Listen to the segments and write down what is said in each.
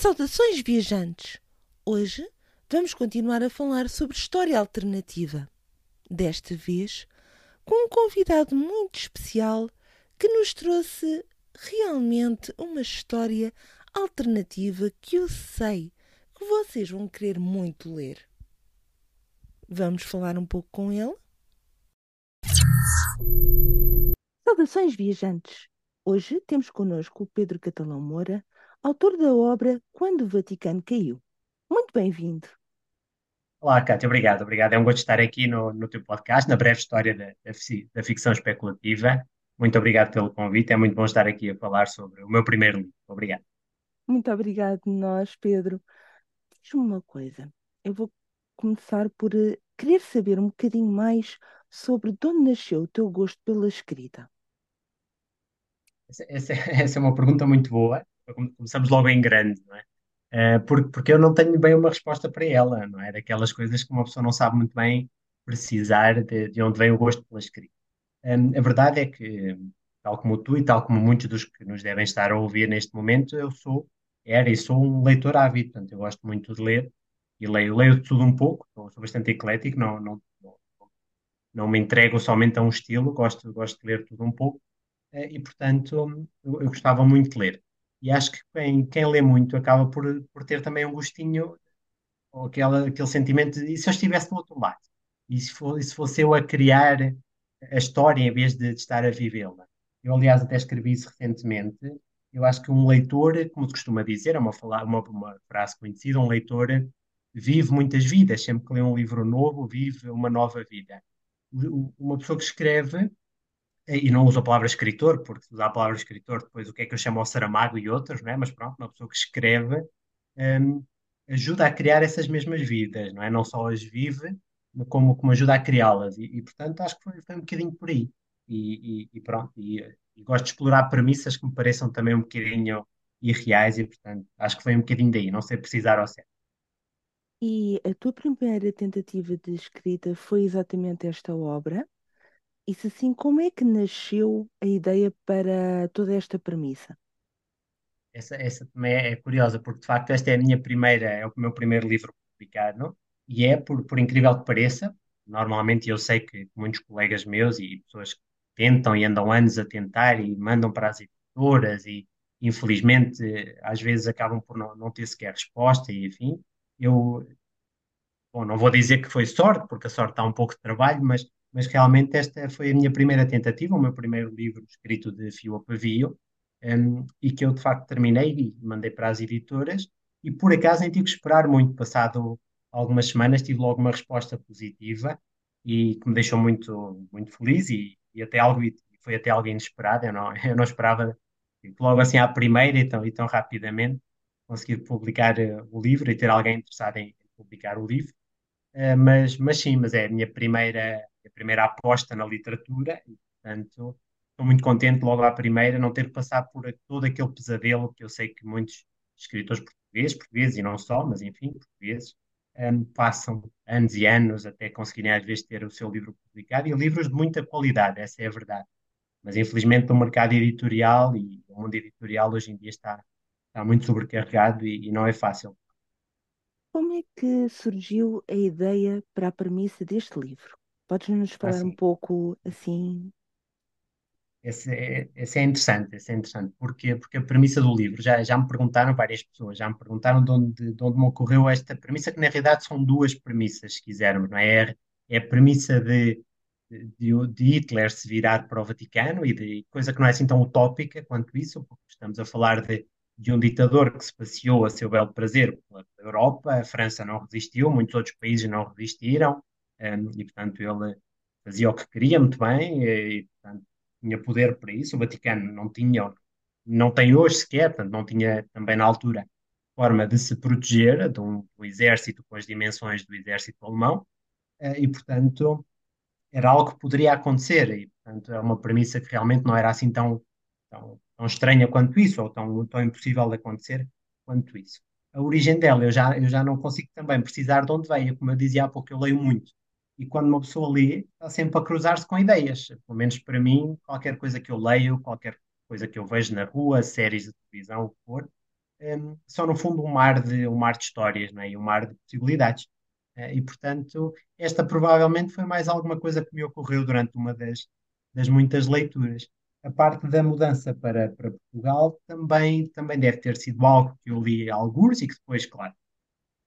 Saudações, viajantes! Hoje vamos continuar a falar sobre história alternativa. Desta vez com um convidado muito especial que nos trouxe realmente uma história alternativa que eu sei que vocês vão querer muito ler. Vamos falar um pouco com ele? Saudações, viajantes! Hoje temos connosco o Pedro Catalão Moura, autor da obra Quando o Vaticano Caiu. Muito bem-vindo. Olá, Cátia, obrigado, obrigado. É um gosto estar aqui no, no teu podcast, na breve história da, da, da ficção especulativa. Muito obrigado pelo convite, é muito bom estar aqui a falar sobre o meu primeiro livro. Obrigado. Muito obrigado, nós, Pedro. Diz-me uma coisa, eu vou começar por uh, querer saber um bocadinho mais sobre de onde nasceu o teu gosto pela escrita. Essa, essa, essa é uma pergunta muito boa. Começamos logo em grande, não é? Uh, porque, porque eu não tenho bem uma resposta para ela, não é? Daquelas coisas que uma pessoa não sabe muito bem precisar de, de onde vem o gosto pela escrita. Um, a verdade é que, tal como tu e tal como muitos dos que nos devem estar a ouvir neste momento, eu sou, era e sou um leitor ávido, portanto, eu gosto muito de ler e leio, leio tudo um pouco, sou, sou bastante eclético, não, não, não, não, me entrego somente a um estilo, gosto, gosto de ler tudo um pouco uh, e, portanto, eu, eu gostava muito de ler. E acho que quem, quem lê muito acaba por, por ter também um gostinho, ou aquela, aquele sentimento de e se eu estivesse do outro lado? E se, for, e se fosse eu a criar a história em vez de, de estar a vivê-la? Eu, aliás, até escrevi isso recentemente. Eu acho que um leitor, como se costuma dizer, é uma, uma, uma frase conhecida, um leitor vive muitas vidas. Sempre que lê um livro novo, vive uma nova vida. Uma pessoa que escreve e não uso a palavra escritor, porque se usar a palavra escritor, depois o que é que eu chamo ao Saramago e outros, não é? Mas pronto, uma pessoa que escreve um, ajuda a criar essas mesmas vidas, não é? Não só as vive, como, como ajuda a criá-las. E, e, portanto, acho que foi, foi, um bocadinho por aí. E, e, e pronto, e, gosto de explorar premissas que me pareçam também um bocadinho irreais e, portanto, acho que foi um bocadinho daí, não sei precisar ao certo. E a tua primeira tentativa de escrita foi exatamente esta obra? Se sim, como é que nasceu a ideia para toda esta premissa? Essa, essa também é, é curiosa, porque de facto esta é a minha primeira, é o meu primeiro livro publicado, e é, por, por incrível que pareça, normalmente eu sei que muitos colegas meus e pessoas que tentam e andam anos a tentar e mandam para as editoras e infelizmente às vezes acabam por não, não ter sequer resposta e enfim, eu bom, não vou dizer que foi sorte, porque a sorte dá um pouco de trabalho, mas mas realmente esta foi a minha primeira tentativa, o meu primeiro livro escrito de fio a pavio, um, e que eu de facto terminei e mandei para as editoras, e por acaso nem tive que esperar muito, passado algumas semanas tive logo uma resposta positiva e que me deixou muito, muito feliz e, e até algo, foi até algo inesperado, eu não, eu não esperava logo assim à primeira e tão, e tão rapidamente conseguir publicar uh, o livro e ter alguém interessado em publicar o livro. Uh, mas, mas sim, mas é a minha primeira a primeira aposta na literatura e, portanto, estou muito contente logo à primeira não ter passado por todo aquele pesadelo que eu sei que muitos escritores portugueses, portugueses e não só, mas enfim, portugueses, um, passam anos e anos até conseguirem às vezes ter o seu livro publicado e livros de muita qualidade, essa é a verdade. Mas infelizmente o mercado editorial e o mundo editorial hoje em dia está, está muito sobrecarregado e, e não é fácil. Como é que surgiu a ideia para a premissa deste livro? Podes-nos falar assim, um pouco assim? Esse é, esse é interessante, esse é interessante. Porquê? Porque a premissa do livro, já, já me perguntaram várias pessoas, já me perguntaram de onde, de onde me ocorreu esta premissa, que na realidade são duas premissas, se quisermos, não é? É a premissa de, de, de Hitler se virar para o Vaticano e de coisa que não é assim tão utópica quanto isso, porque estamos a falar de, de um ditador que se passeou a seu belo prazer pela Europa, a França não resistiu, muitos outros países não resistiram, e portanto ele fazia o que queria muito bem e, portanto, tinha poder para isso. O Vaticano não tinha, não tem hoje sequer, portanto, não tinha também na altura forma de se proteger de um, exército com as dimensões do exército alemão uh, e portanto era algo que poderia acontecer e portanto é uma premissa que realmente não era assim tão, tão, tão estranha quanto isso ou tão, tão impossível de acontecer quanto isso. A origem dela eu já, eu já não consigo também precisar de onde veio, como eu dizia há pouco, eu leio muito e quando uma pessoa lê, está sempre a cruzar-se com ideias. Pelo menos para mim, qualquer coisa que eu leio, qualquer coisa que eu vejo na rua, séries de televisão, o que for, um, são no fundo um mar de, um mar de histórias, não é? E um mar de possibilidades. Uh, e, portanto, esta provavelmente foi mais alguma coisa que me ocorreu durante uma das, das muitas leituras. A parte da mudança para, para Portugal também, também deve ter sido algo que eu li alguns e que depois, claro,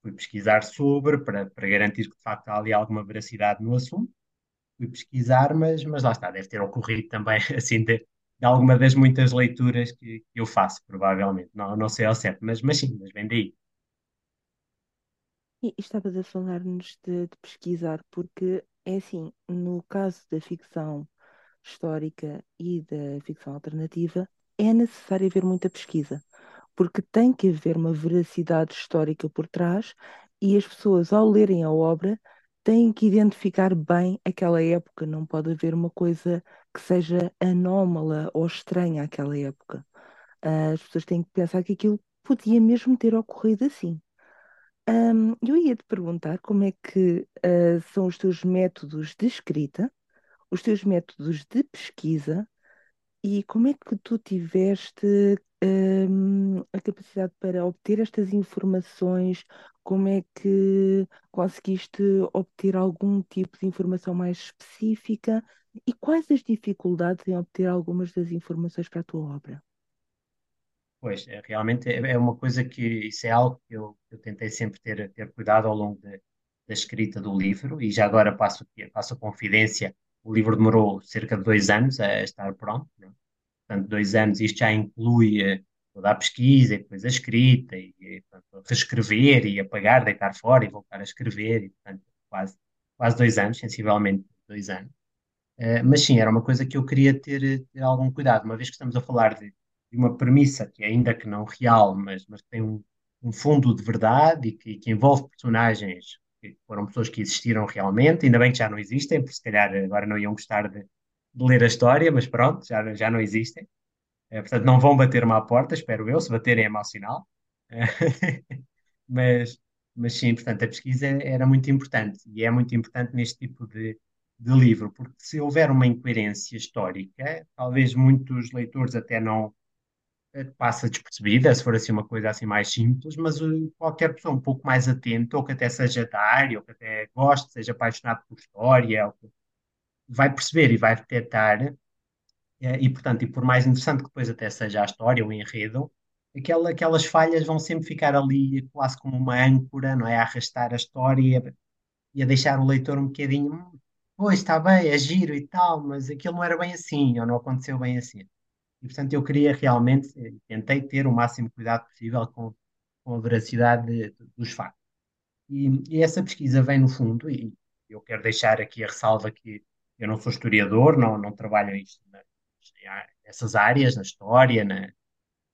fui pesquisar sobre para, para garantir que de facto há ali alguma veracidade no assunto. Fui pesquisar, mas, mas lá está, deve ter ocorrido também assim de, de alguma das muitas leituras que, que eu faço, provavelmente. Não, não sei ao certo, mas, mas sim, mas vem daí. E estavas a falar-nos de, de pesquisar, porque é assim, no caso da ficção histórica e da ficção alternativa, é necessário haver muita pesquisa, porque tem que haver uma veracidade histórica por trás e as pessoas, ao lerem a obra, têm que identificar bem aquela época, não pode haver uma coisa que seja anómala ou estranha àquela época. As pessoas têm que pensar que aquilo podia mesmo ter ocorrido assim. Um, eu ia te perguntar como é que uh, são os teus métodos de escrita, os teus métodos de pesquisa e como é que tu tiveste um, a capacidade para obter estas informações, como é que conseguiste obter algum tipo de informação mais específica e quais as dificuldades em obter algumas das informações para a tua obra? Pois, é, realmente é, é uma coisa que isso é algo que eu, eu tentei sempre ter, ter cuidado ao longo de, da escrita do livro e já agora passo, passo a confidência, o livro demorou cerca de dois anos a, a estar pronto, né? Portanto dois anos, isto já inclui eh, toda a pesquisa e depois a escrita e, e portanto, reescrever e apagar, deitar fora e voltar a escrever e portanto quase, quase dois anos, sensivelmente dois anos. Uh, mas sim, era uma coisa que eu queria ter, ter algum cuidado, uma vez que estamos a falar de de uma premissa que, ainda que não real, mas, mas tem um, um fundo de verdade e que, que, envolve personagens que foram pessoas que existiram realmente, ainda bem que já não existem, porque se calhar agora não iam gostar de, de ler a história, mas pronto, já, já não existem. É, portanto, não vão bater-me à porta, espero eu, se baterem é mau sinal. mas, mas sim, portanto, a pesquisa era muito importante e é muito importante neste tipo de, de livro, porque se houver uma incoerência histórica, talvez muitos leitores até não, passa despercebida, se for assim uma coisa assim mais simples, mas uh, qualquer pessoa um pouco mais atenta, ou que até seja da área, ou que até goste, seja apaixonado por história, ou, vai perceber e vai detectar, eh, e portanto, e por mais interessante que depois até seja a história, o enredo, aquela, aquelas falhas vão sempre ficar ali quase como uma âncora, não é? A arrastar a história e a deixar o leitor um bocadinho, hum, pois está bem, é giro e tal, mas aquilo não era bem assim, ou não aconteceu bem assim. E, portanto, eu queria realmente, eh, tentei ter o máximo cuidado possível com, com a veracidade de, dos factos. E, e, essa pesquisa vem no fundo, e eu quero deixar aqui a ressalva que eu não sou historiador, não, não trabalho isto nessas áreas, na história, na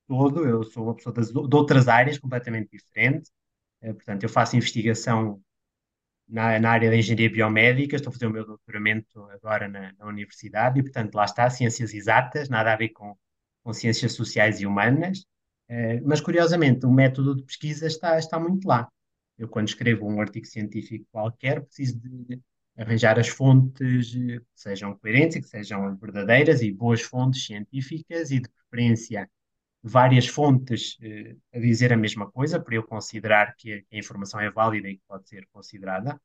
todo, eu sou uma pessoa das, de outras áreas completamente diferentes. Eh, portanto, eu faço investigação na, na, área da engenharia biomédica, estou a fazer o meu doutoramento agora na, na, universidade e, portanto, lá está, ciências exatas, nada a ver com, com ciências sociais e humanas, uh, mas curiosamente o método de pesquisa está, está muito lá. Eu, quando escrevo um artigo científico qualquer, preciso de arranjar as fontes que sejam coerentes e que sejam verdadeiras e boas fontes científicas e, de preferência, várias fontes eh, a dizer a mesma coisa, para eu considerar que a informação é válida e que pode ser considerada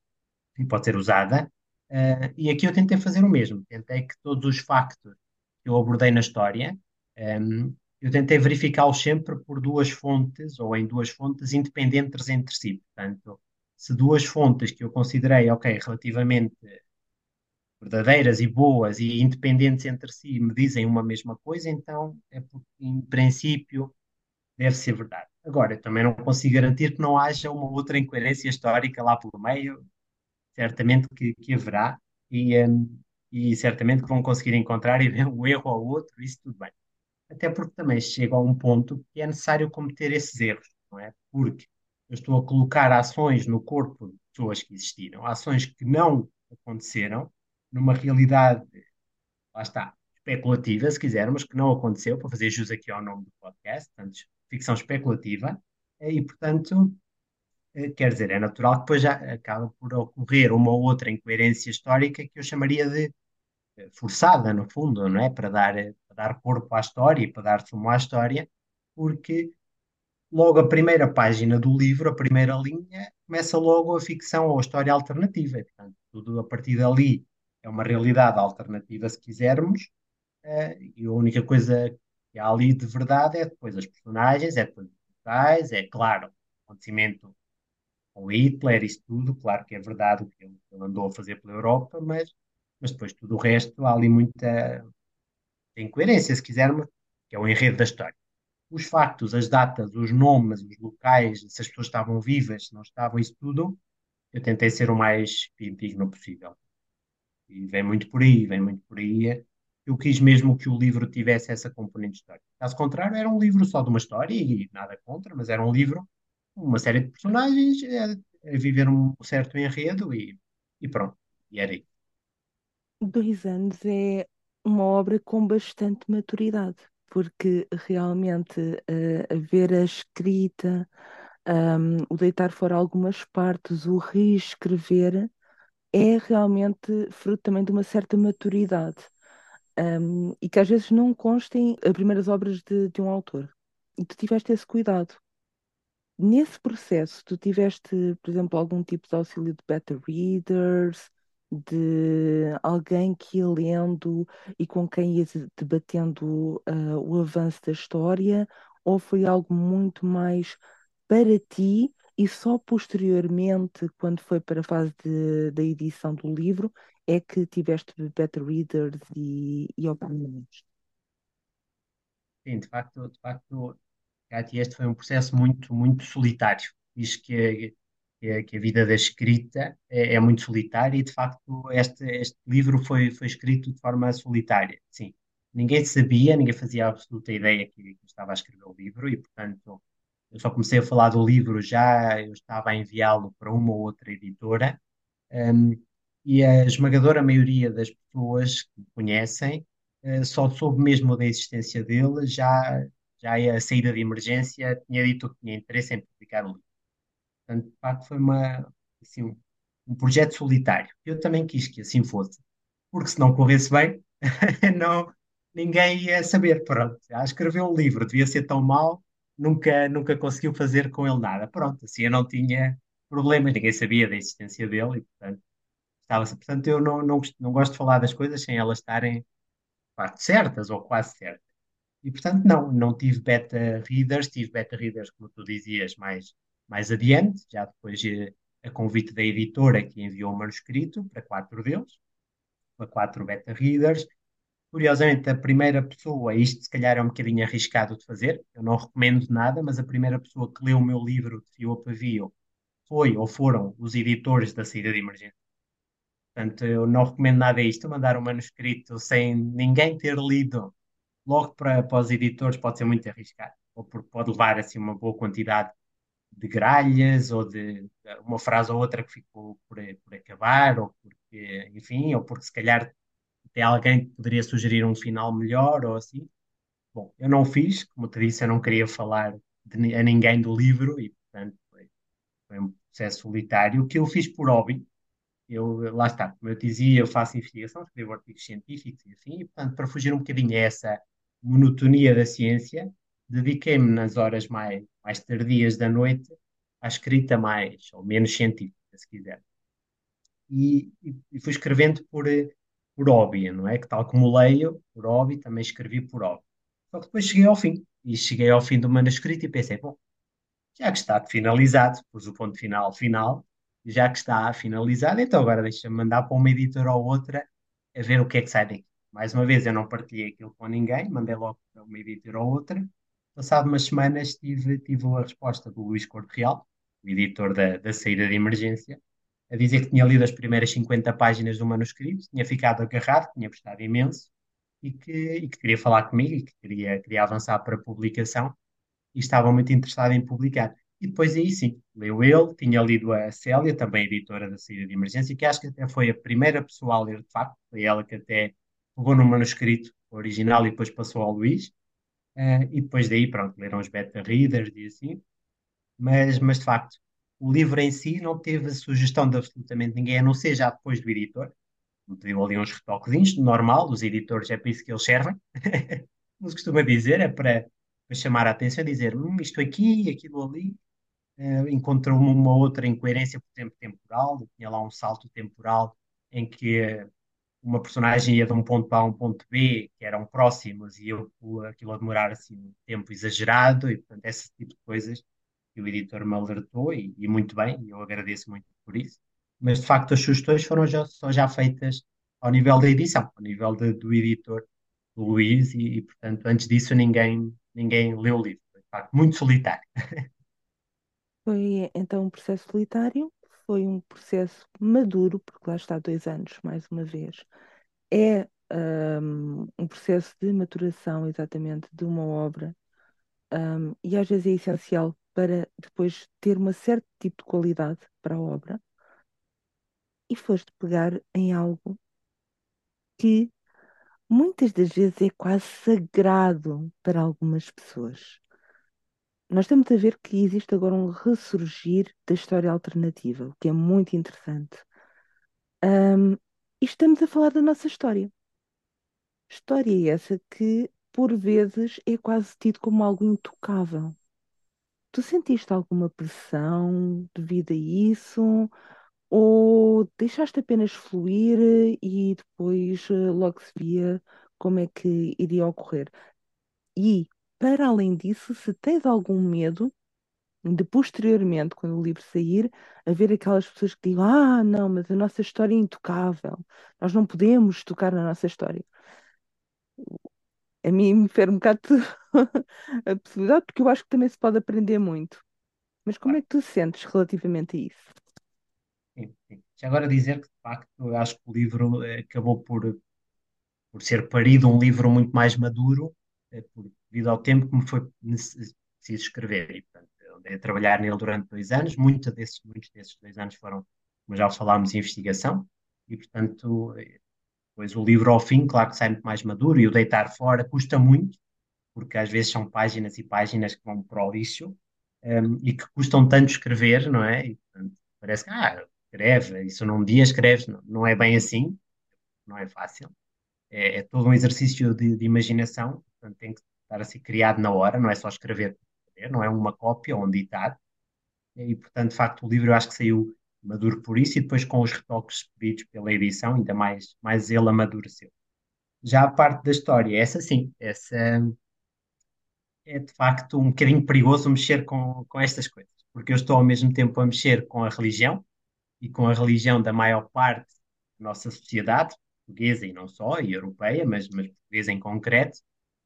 e pode ser usada. Uh, e aqui eu tentei fazer o mesmo. Tentei que todos os factos que eu abordei na história, um, ehm, eu tentei verificá-los sempre por duas fontes ou em duas fontes independentes entre si. Portanto, se duas fontes que eu considerei, ok, relativamente verdadeiras e boas e independentes entre si me dizem uma mesma coisa, então é porque, em princípio, deve ser verdade. Agora, eu também não consigo garantir que não haja uma outra incoerência histórica lá pelo meio, certamente que, que haverá, e, um, e certamente que vão conseguir encontrar e ver um erro ou outro, isso tudo bem. Até porque também chega a um ponto que é necessário cometer esses erros, não é? Porque eu estou a colocar ações no corpo de pessoas que existiram, ações que não aconteceram, numa realidade, lá está, especulativa, se quiser, mas que não aconteceu, para fazer jus aqui ao nome do podcast, portanto, ficção especulativa, e, portanto, eh, quer dizer, é natural que depois já acaba por ocorrer uma ou outra incoerência histórica que eu chamaria de eh, forçada, no fundo, não é? Para dar, para dar corpo à história e para dar sumo à história, porque logo a primeira página do livro, a primeira linha, começa logo a ficção ou a história alternativa. Portanto, tudo a partir dali é uma realidade alternativa, se quisermos, eh, e a única coisa que há ali de verdade é depois as personagens, é depois os locais, é claro, o acontecimento com Hitler, isso tudo, claro que é verdade o que ele andou a fazer pela Europa, mas, mas depois tudo o resto há ali muita incoerência, se quisermos, que é o enredo da história. Os factos, as datas, os nomes, os locais, se as pessoas estavam vivas, se não estavam, isso tudo, eu tentei ser o mais digno possível. E vem muito por aí, vem muito por aí. Eu quis mesmo que o livro tivesse essa componente histórica. Caso contrário, era um livro só de uma história e nada contra, mas era um livro, uma série de personagens a, viver um certo enredo e, e pronto. E era isso. Dois anos é uma obra com bastante maturidade, porque realmente uh, ver a escrita, um, o deitar fora algumas partes, o reescrever, é realmente fruto também de uma certa maturidade. Um, e que às vezes não constem as primeiras obras de, de um autor. E tu tiveste esse cuidado. Nesse processo, tu tiveste, por exemplo, algum tipo de auxílio de beta readers, de alguém que ia lendo e com quem ia debatendo uh, o avanço da história, ou foi algo muito mais para ti e só posteriormente, quando foi para a fase de, da edição do livro, é que tiveste beta readers e, e opiniões? Sim, de facto, de facto, Cátia, este foi um processo muito, muito solitário. Diz que, que, que a vida da escrita é, é, muito solitária e, de facto, este, este livro foi, foi escrito de forma solitária. Sim, ninguém sabia, ninguém fazia absoluta ideia que, que estava a escrever o livro e, portanto, eu só comecei a falar do livro já, eu estava a enviá-lo para uma ou outra editora. Um, e a esmagadora maioria das pessoas que me conhecem uh, só soube mesmo da existência dele já já a saída de emergência tinha dito que tinha interesse em publicar o livro. Portanto, de facto, foi uma, assim, um, um projeto solitário. Eu também quis que assim fosse, porque se não corresse bem, não, ninguém ia saber. Pronto, já escreveu um livro, devia ser tão mau, nunca, nunca conseguiu fazer com ele nada. Pronto, assim eu não tinha problemas, ninguém sabia da existência dele e, portanto, estava Portanto, eu não, não, não gosto de falar das coisas sem elas estarem parte certas ou quase certas. E, portanto, não, não tive beta readers, tive beta readers, como tu dizias, mais, mais adiante, já depois a convite da editora que enviou o manuscrito para quatro deles, para quatro beta readers. Curiosamente, a primeira pessoa, isto se calhar é um bocadinho arriscado de fazer, eu não recomendo nada, mas a primeira pessoa que leu o meu livro de fio pavio foi ou foram os editores da saída de emergência. Portanto, eu não recomendo nada a isto, mandar um manuscrito sem ninguém ter lido logo para, para os editores pode ser muito arriscado, ou porque pode levar assim uma boa quantidade de gralhas, ou de uma frase ou outra que ficou por, por acabar, ou porque, enfim, ou porque se calhar tem alguém poderia sugerir um final melhor, ou assim. Bom, eu não fiz, como te disse, eu não queria falar de, a ninguém do livro, e portanto foi, foi um processo solitário, o que eu fiz por hobby, eu, lá está, como eu dizia, eu faço investigação, escrevo artigos científicos e assim, e portanto, para fugir um bocadinho a essa monotonia da ciência, dediquei-me nas horas mais, mais tardias da noite à escrita mais ou menos científica, se quiser. E, e, fui escrevendo por, por hobby, não é? Que tal como leio por hobby, também escrevi por hobby. Só que depois cheguei ao fim. E cheguei ao fim do manuscrito e pensei, bom, já que está finalizado, pus o ponto final final, já que está finalizado, então agora deixa-me mandar para uma editora ou outra a ver o que é que sai daqui. Mais uma vez, eu não partilhei aquilo com ninguém, mandei logo para uma editora ou outra. Passado umas semanas, tive, tive a resposta do Luís Corte Real, editor da, da saída de emergência, a dizer que tinha lido as primeiras 50 páginas do manuscrito, tinha ficado agarrado, tinha gostado imenso e que, e que queria falar comigo e que queria, queria avançar para a publicação e estava muito interessado em publicar. E depois aí sim, leu ele, tinha lido a Célia, também editora da saída de emergência, que acho que até foi a primeira pessoa a ler de facto, foi ela que até pegou no manuscrito original e depois passou ao Luís. Uh, e depois daí, pronto, leram os beta readers e assim. Mas, mas de facto, o livro em si não teve sugestão de absolutamente ninguém, a não ser já depois do editor. Pediu ali uns retoquezinhos, normal, os editores é para isso que eles servem. Como se costuma dizer, é para, para chamar a atenção e dizer hum, isto aqui, aquilo ali, uh, encontrou uma outra incoerência, por exemplo, temporal, tinha lá um salto temporal em que uma personagem ia de um ponto A a um ponto B, que eram próximos, e eu, aquilo a demorar assim um tempo exagerado, e portanto, esse tipo de coisas que o editor me alertou, e, e muito bem, e eu agradeço muito por isso. Mas de facto, as sugestões foram já, já feitas ao nível da edição, ao nível de, do editor, do e, e, portanto, antes disso, ninguém, ninguém leu o livro. De facto, muito solitário. Foi então um processo solitário, foi um processo maduro, porque lá está dois anos, mais uma vez. É um, um processo de maturação, exatamente, de uma obra, um, e às vezes é essencial para depois ter um certo tipo de qualidade para a obra. E foste pegar em algo que muitas das vezes é quase sagrado para algumas pessoas. Nós estamos a ver que existe agora um ressurgir da história alternativa, o que é muito interessante. Um, e estamos a falar da nossa história. História essa que, por vezes, é quase tido como algo intocável. Tu sentiste alguma pressão devido a isso? Ou deixaste apenas fluir e depois eh, logo se via como é que iria ocorrer? E para além disso, se tens algum medo de posteriormente, quando o livro sair, haver aquelas pessoas que digam: Ah, não, mas a nossa história é intocável, nós não podemos tocar na nossa história. A mim me fere um bocado a possibilidade, porque eu acho que também se pode aprender muito. Mas como é que tu sentes relativamente a isso? Sim, sim. Já agora dizer que, de facto, eu acho que o livro eh, acabou por, por ser parido um livro muito mais maduro, eh, por devido ao tempo que me foi preciso escrever. E, portanto, eu andei a trabalhar nele durante dois anos, muitos desses, muitos desses dois anos foram, como já falámos, investigação, e, portanto, depois o livro ao fim, claro que sai muito mais maduro, e o deitar fora custa muito, porque às vezes são páginas e páginas que vão para o lixo, um, e que custam tanto escrever, não é? E, portanto, parece que, ah, escreve, isso num dia escreves, não, não é bem assim, não é fácil. É, é todo um exercício de, de imaginação, portanto, tem que estar a ser criado na hora, não é só escrever, não é uma cópia ou um ditado. E, portanto, de facto, o livro eu acho que saiu maduro por isso e depois com os retoques pedidos pela edição, ainda mais, mais ele amadureceu. Já a parte da história, essa sim, essa é de facto um bocadinho perigoso mexer com, com estas coisas, porque eu estou ao mesmo tempo a mexer com a religião e com a religião da maior parte da nossa sociedade, portuguesa e não só, e europeia, mas, mas portuguesa em concreto,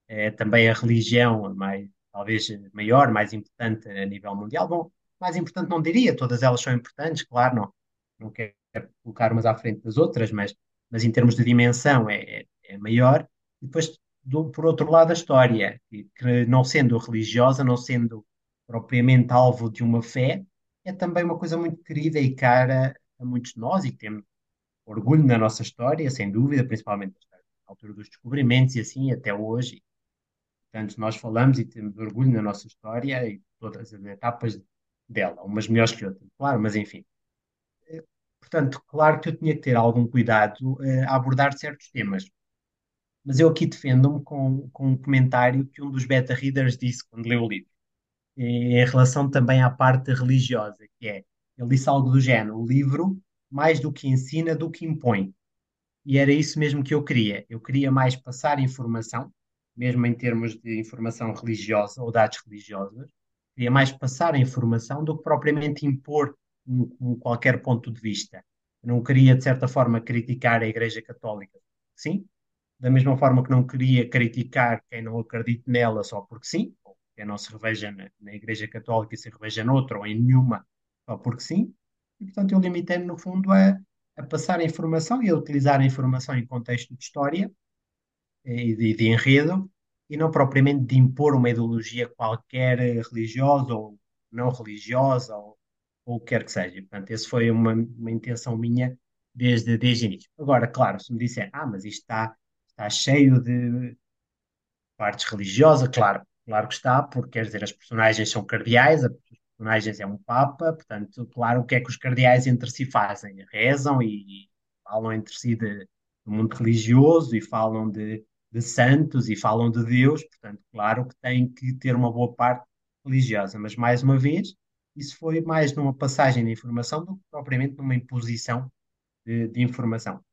é também a religião mais, talvez maior, mais importante a nível mundial. Bom, mais importante não diria, todas elas são importantes, claro, não, não quero colocar umas à frente das outras, mas, mas em termos de dimensão é, é, é maior. E depois, do, por outro lado, a história, que, que não sendo religiosa, não sendo propriamente alvo de uma fé, é também uma coisa muito querida e cara a muitos de nós e que temos orgulho na nossa história, sem dúvida, principalmente na altura dos descobrimentos e assim até hoje. Portanto, nós falamos e temos orgulho na nossa história e todas as etapas dela, umas melhores que outras, claro, mas enfim. Portanto, claro que eu tinha que ter algum cuidado uh, a abordar certos temas. Mas eu aqui defendo-me com, com um comentário que um dos beta-readers disse quando leu o livro, em relação também à parte religiosa, que é, ele disse algo do género, o livro mais do que ensina, do que impõe. E era isso mesmo que eu queria. Eu queria mais passar informação, mesmo em termos de informação religiosa ou dados religiosos, queria mais passar a informação do que propriamente impor um, um qualquer ponto de vista. Eu não queria, de certa forma, criticar a Igreja Católica, sim, da mesma forma que não queria criticar quem não acredita nela só porque sim, ou quem não se reveja na, na Igreja Católica e se reveja noutra ou em nenhuma só porque sim. E, portanto, eu limitei-me, no fundo, a, a passar a informação e a utilizar a informação em contexto de história e de, de enredo, e não propriamente de impor uma ideologia qualquer religiosa ou não religiosa ou, ou o que quer que seja. Portanto, essa foi uma, uma intenção minha desde, desde o início. Agora, claro, se me disser, ah, mas isto está, está cheio de partes religiosas, claro, claro que está, porque quer dizer, as personagens são cardeais, os personagens é um papa, portanto, claro, o que é que os cardeais entre si fazem? Rezam e, e falam entre si de, do mundo religioso e falam de de santos e falam de Deus, portanto, claro que têm que ter uma boa parte religiosa, mas mais uma vez, isso foi mais numa passagem de informação do que propriamente numa imposição de, de informação.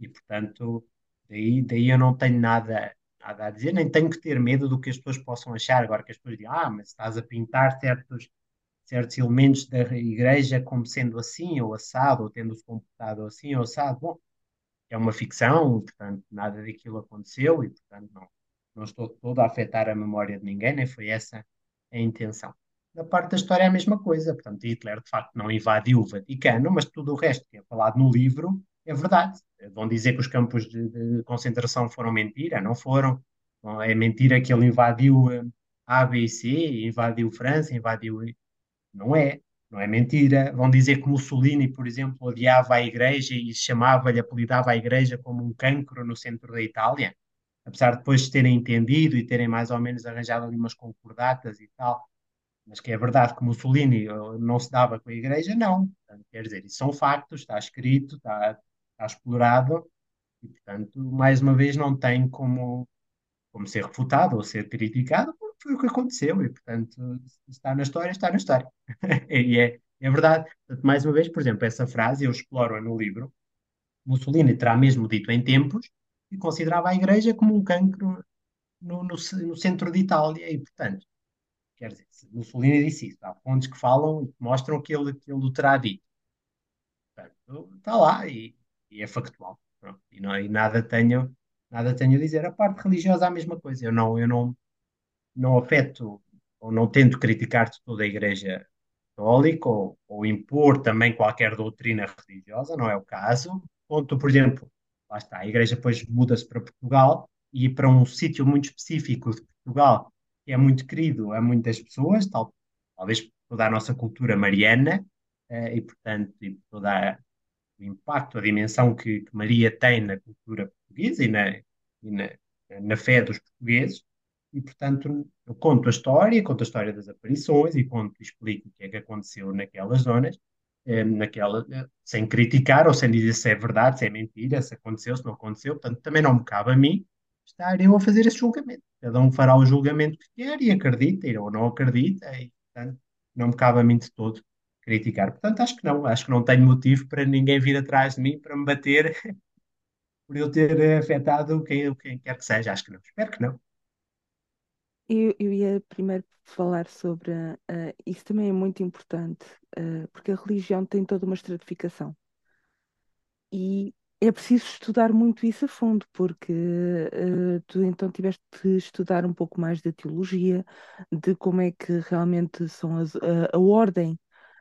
E, portanto, daí, daí eu não tenho nada, nada a dizer, nem tenho que ter medo do que as pessoas possam achar. Agora que as pessoas digam, ah, mas estás a pintar certos, certos elementos da igreja como sendo assim ou assado, ou tendo-se comportado assim ou assado. Bom, é uma ficção, portanto, nada daquilo aconteceu e, portanto, não, não estou todo a afetar a memória de ninguém, nem foi essa a intenção. Na parte da história é a mesma coisa, portanto, Hitler de facto não invadiu o Vaticano, mas tudo o resto que é falado no livro é verdade. Vão dizer que os campos de, de concentração foram mentira, não foram. É mentira que ele invadiu eh, a ABC, invadiu França, invadiu. Não é. Não é mentira. Vão dizer que Mussolini, por exemplo, odiava a igreja e chamava-lhe, apelidava a igreja como um cancro no centro da Itália, apesar de depois terem entendido e terem mais ou menos arranjado ali umas concordatas e tal. Mas que é verdade que Mussolini eh, não se dava com a igreja, não. Portanto, quer dizer, isso são factos, está escrito, está, está explorado e, portanto, mais uma vez não tem como, como ser refutado ou ser criticado, foi o que aconteceu e, portanto, está na história, está na história. e é, é verdade. Portanto, mais uma vez, por exemplo, essa frase eu exploro no livro. Mussolini terá mesmo dito em tempos e considerava a Igreja como um cancro no, no, no centro de Itália e, portanto, quer dizer, Mussolini disse isso. Há fontes que falam e que mostram que ele, que ele o terá dito. Portanto, está lá e, e é factual. Pronto. E, não, e nada tenho nada tenho a dizer. A parte religiosa é a mesma coisa. Eu não, eu não, não afeto ou não tento criticar de toda a Igreja Católica ou, ou, impor também qualquer doutrina religiosa, não é o caso. Ponto, por exemplo, lá está, a Igreja depois muda-se para Portugal e para um sítio muito específico de Portugal, que é muito querido a muitas pessoas, tal, talvez toda a nossa cultura mariana, eh, e portanto, e toda o impacto, a dimensão que, que, Maria tem na cultura portuguesa e na, e na, na fé dos portugueses. E, portanto, eu conto a história, conto a história das aparições e conto, explico o que é que aconteceu naquelas zonas, eh, naquela, eh, sem criticar ou sem dizer se é verdade, se é mentira, se aconteceu, se não aconteceu. Portanto, também não me cabe a mim estar eu a fazer esse julgamento. Cada um fará o julgamento que quer e acredita ou não acredita, e, portanto, não me cabe a mim de todo criticar. Portanto, acho que não, acho que não tenho motivo para ninguém vir atrás de mim para me bater por eu ter afetado quem, quem quer que seja. Acho que não, espero que não. Eu, eu ia primeiro falar sobre uh, isso também é muito importante, uh, porque a religião tem toda uma estratificação. E é preciso estudar muito isso a fundo, porque uh, tu então tiveste de estudar um pouco mais da teologia, de como é que realmente são as, a, ordem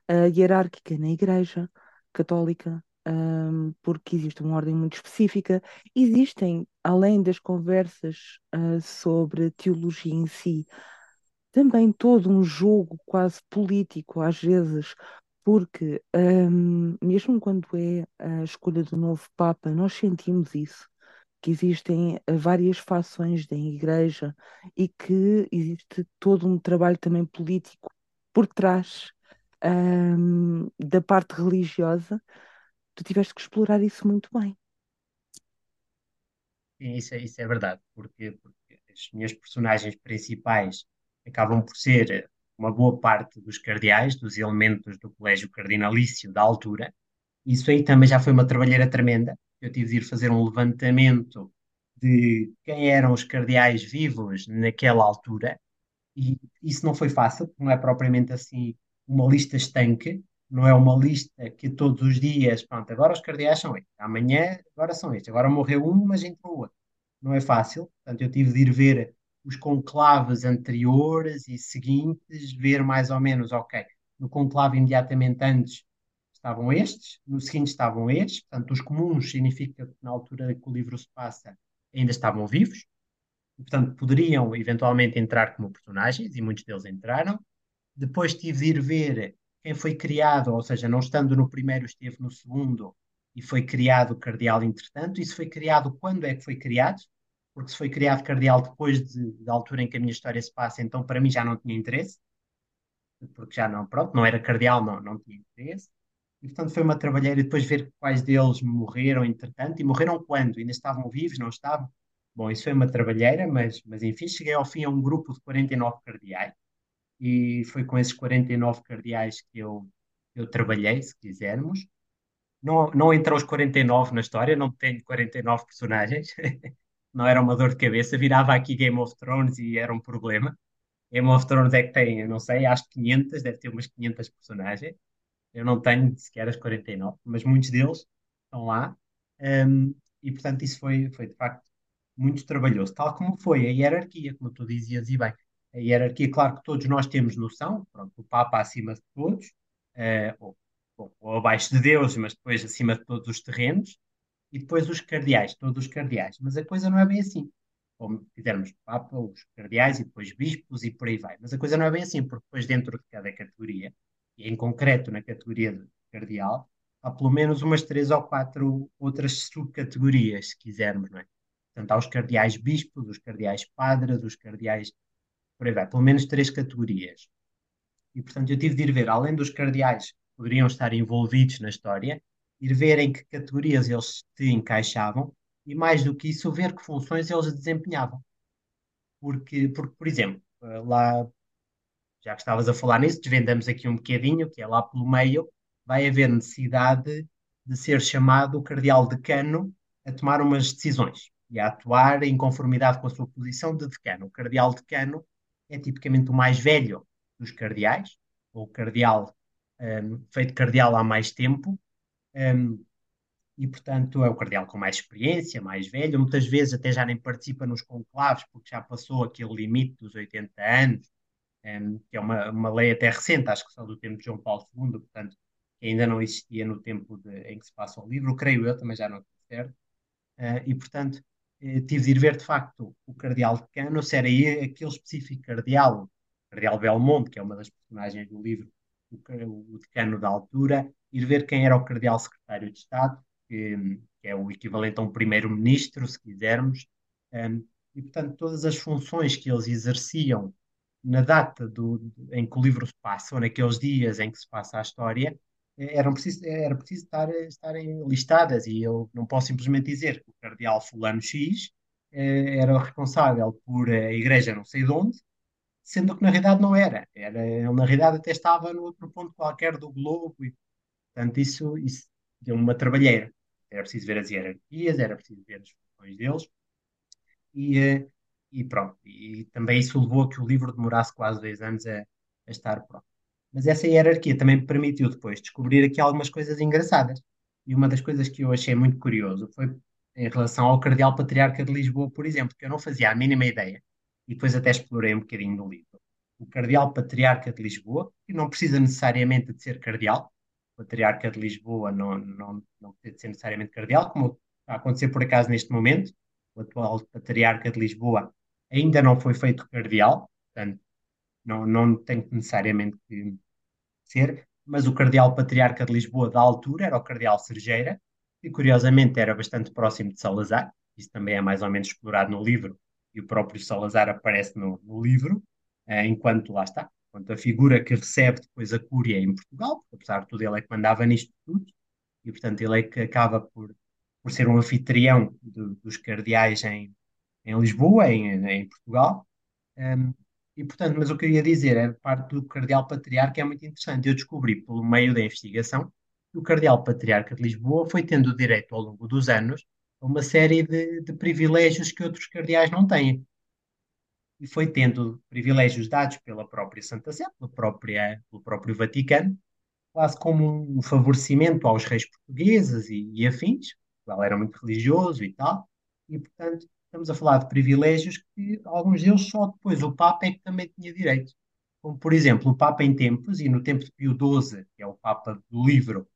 hierárquica na Igreja Católica, um, porque existe uma ordem muito específica. Existem, além das conversas uh, sobre teologia em si, também todo um jogo quase político, às vezes, porque um, mesmo quando é a escolha do novo Papa, nós sentimos isso. Que existem ah, várias fações da Igreja e que existe todo um trabalho também político por trás um, da parte religiosa tu tiveste que explorar isso muito bem. Sim, isso é, isso é verdade, porque, porque as minhas personagens principais acabam por ser uma boa parte dos cardeais, dos elementos do colégio cardinalício da altura. Isso aí também já foi uma trabalheira tremenda. Eu tive de ir fazer um levantamento de quem eram os cardeais vivos naquela altura, e isso não foi fácil, não é propriamente assim uma lista estanque, não é uma lista que todos os dias, pronto, agora os cardeais são estes, amanhã agora são estes, agora morreu um, mas entrou outro. Não é fácil, portanto eu tive de ir ver os conclaves anteriores e seguintes, ver mais ou menos, ok, no conclave imediatamente antes estavam estes, no seguinte estavam estes, portanto os comuns significa que na altura que o livro se passa ainda estavam vivos, e, portanto poderiam eventualmente entrar como personagens, e muitos deles entraram. Depois tive de ir ver quem foi criado, ou seja, não estando no primeiro, esteve no segundo e foi criado cardeal entretanto. Isso foi criado quando é que foi criado? Porque se foi criado cardeal depois de, da altura em que a minha história se passa, então para mim já não tinha interesse, porque já não, pronto, não era cardeal, não, não tinha interesse. E portanto foi uma trabalheira depois ver quais deles morreram entretanto, e morreram quando? Ainda estavam vivos, não estavam? Bom, isso foi uma trabalheira, mas, mas enfim, cheguei ao fim a um grupo de 49 cardeais e foi com esses 49 cardeais que eu, eu trabalhei, se quisermos. Não, não entrou os 49 na história, não tenho 49 personagens, não era uma dor de cabeça, virava aqui Game of Thrones e era um problema. Game of Thrones é que tem, não sei, acho que 500, deve ter umas 500 personagens. Eu não tenho sequer as 49, mas muitos deles estão lá. Um, e, portanto, isso foi, foi de facto muito trabalhoso, tal como foi a hierarquia, como tu dizias, e bem. A hierarquia, claro que todos nós temos noção, pronto, o Papa acima de todos, uh, ou, ou, ou, abaixo de Deus, mas depois acima de todos os terrenos, e depois os cardeais, todos os cardeais. Mas a coisa não é bem assim. Como fizermos Papa, os cardeais, e depois bispos, e por aí vai. Mas a coisa não é bem assim, porque depois dentro de cada categoria, e em concreto na categoria de cardeal, há pelo menos umas três ou quatro outras subcategorias, se quisermos, não é? Portanto, há os cardeais bispos, os cardeais padres, os cardeais, por aí vai, pelo menos três categorias. E, portanto, eu tive de ir ver, além dos cardeais que poderiam estar envolvidos na história, ir ver em que categorias eles se encaixavam e, mais do que isso, ver que funções eles desempenhavam. Porque, porque por exemplo, eh, lá, já que estavas a falar nisso, desvendamos aqui um bocadinho, que é lá pelo meio, vai haver necessidade de ser chamado o cardeal decano a tomar umas decisões e a atuar em conformidade com a sua posição de decano. O cardeal decano é tipicamente o mais velho dos cardeais, ou cardeal um, feito cardeal há mais tempo, um, e portanto é o cardeal com mais experiência, mais velho, muitas vezes até já nem participa nos conclaves, porque já passou aquele limite dos 80 anos, um, que é uma, uma lei até recente, acho que só do tempo de João Paulo II, portanto, que ainda não existia no tempo de, em que se passa o livro, creio eu, também já não estou certo. Uh, e, portanto, eh, tive de ir ver de facto o Cardeal de Cano, se era aquele específico Cardeal, Cardeal Belmonte, que é uma das personagens do livro, o, o decano da altura, ir ver quem era o Cardeal Secretário de Estado, que, que é o equivalente a um primeiro-ministro, se quisermos, um, e portanto todas as funções que eles exerciam na data do, em que o livro se passa, ou naqueles dias em que se passa a história, eram preciso, era preciso estar, estarem listadas e eu não posso simplesmente dizer que o cardeal fulano X eh, era responsável por a igreja não sei de onde, sendo que na realidade não era. era ele na realidade até estava no outro ponto qualquer do globo e, portanto, isso, isso deu uma trabalheira. Era preciso ver as hierarquias, era preciso ver as funções deles e, eh, e pronto. E também isso levou a que o livro demorasse quase dois anos a, a estar pronto. Mas essa hierarquia também me permitiu depois descobrir aqui algumas coisas engraçadas. E uma das coisas que eu achei muito curioso foi em relação ao Cardeal Patriarca de Lisboa, por exemplo, que eu não fazia a mínima ideia, e depois até explorei um bocadinho no livro. O Cardeal Patriarca de Lisboa, que não precisa necessariamente de ser cardeal, o Patriarca de Lisboa não, não, não precisa de ser necessariamente cardeal, como está a acontecer por acaso neste momento. O atual Patriarca de Lisboa ainda não foi feito cardeal, portanto, não, não tem necessariamente que ser, mas o cardeal patriarca de Lisboa da altura era o cardeal Sergeira, e curiosamente era bastante próximo de Salazar, isso também é mais ou menos explorado no livro, e o próprio Salazar aparece no, no livro, eh, enquanto lá está, enquanto a figura que recebe depois a cúria em Portugal, porque apesar de tudo ele é que mandava nisto tudo, e portanto ele é que acaba por, por ser um anfitrião dos cardeais em, em Lisboa, em, em Portugal, um, e, portanto, mas o que eu ia dizer é parte do Cardeal Patriarca é muito interessante. Eu descobri, pelo meio da investigação, que o Cardeal Patriarca de Lisboa foi tendo direito ao longo dos anos a uma série de, de privilégios que outros cardeais não têm. E foi tendo privilégios dados pela própria Santa Sé, pela própria, pelo próprio Vaticano, quase como um favorecimento aos reis portugueses e, e afins. Ele era muito religioso e tal. E, portanto, estamos a falar de privilégios que alguns deles só depois o Papa é que também tinha direito. Como, por exemplo, o Papa em tempos, e no tempo de Pio XII, que é o Papa do livro,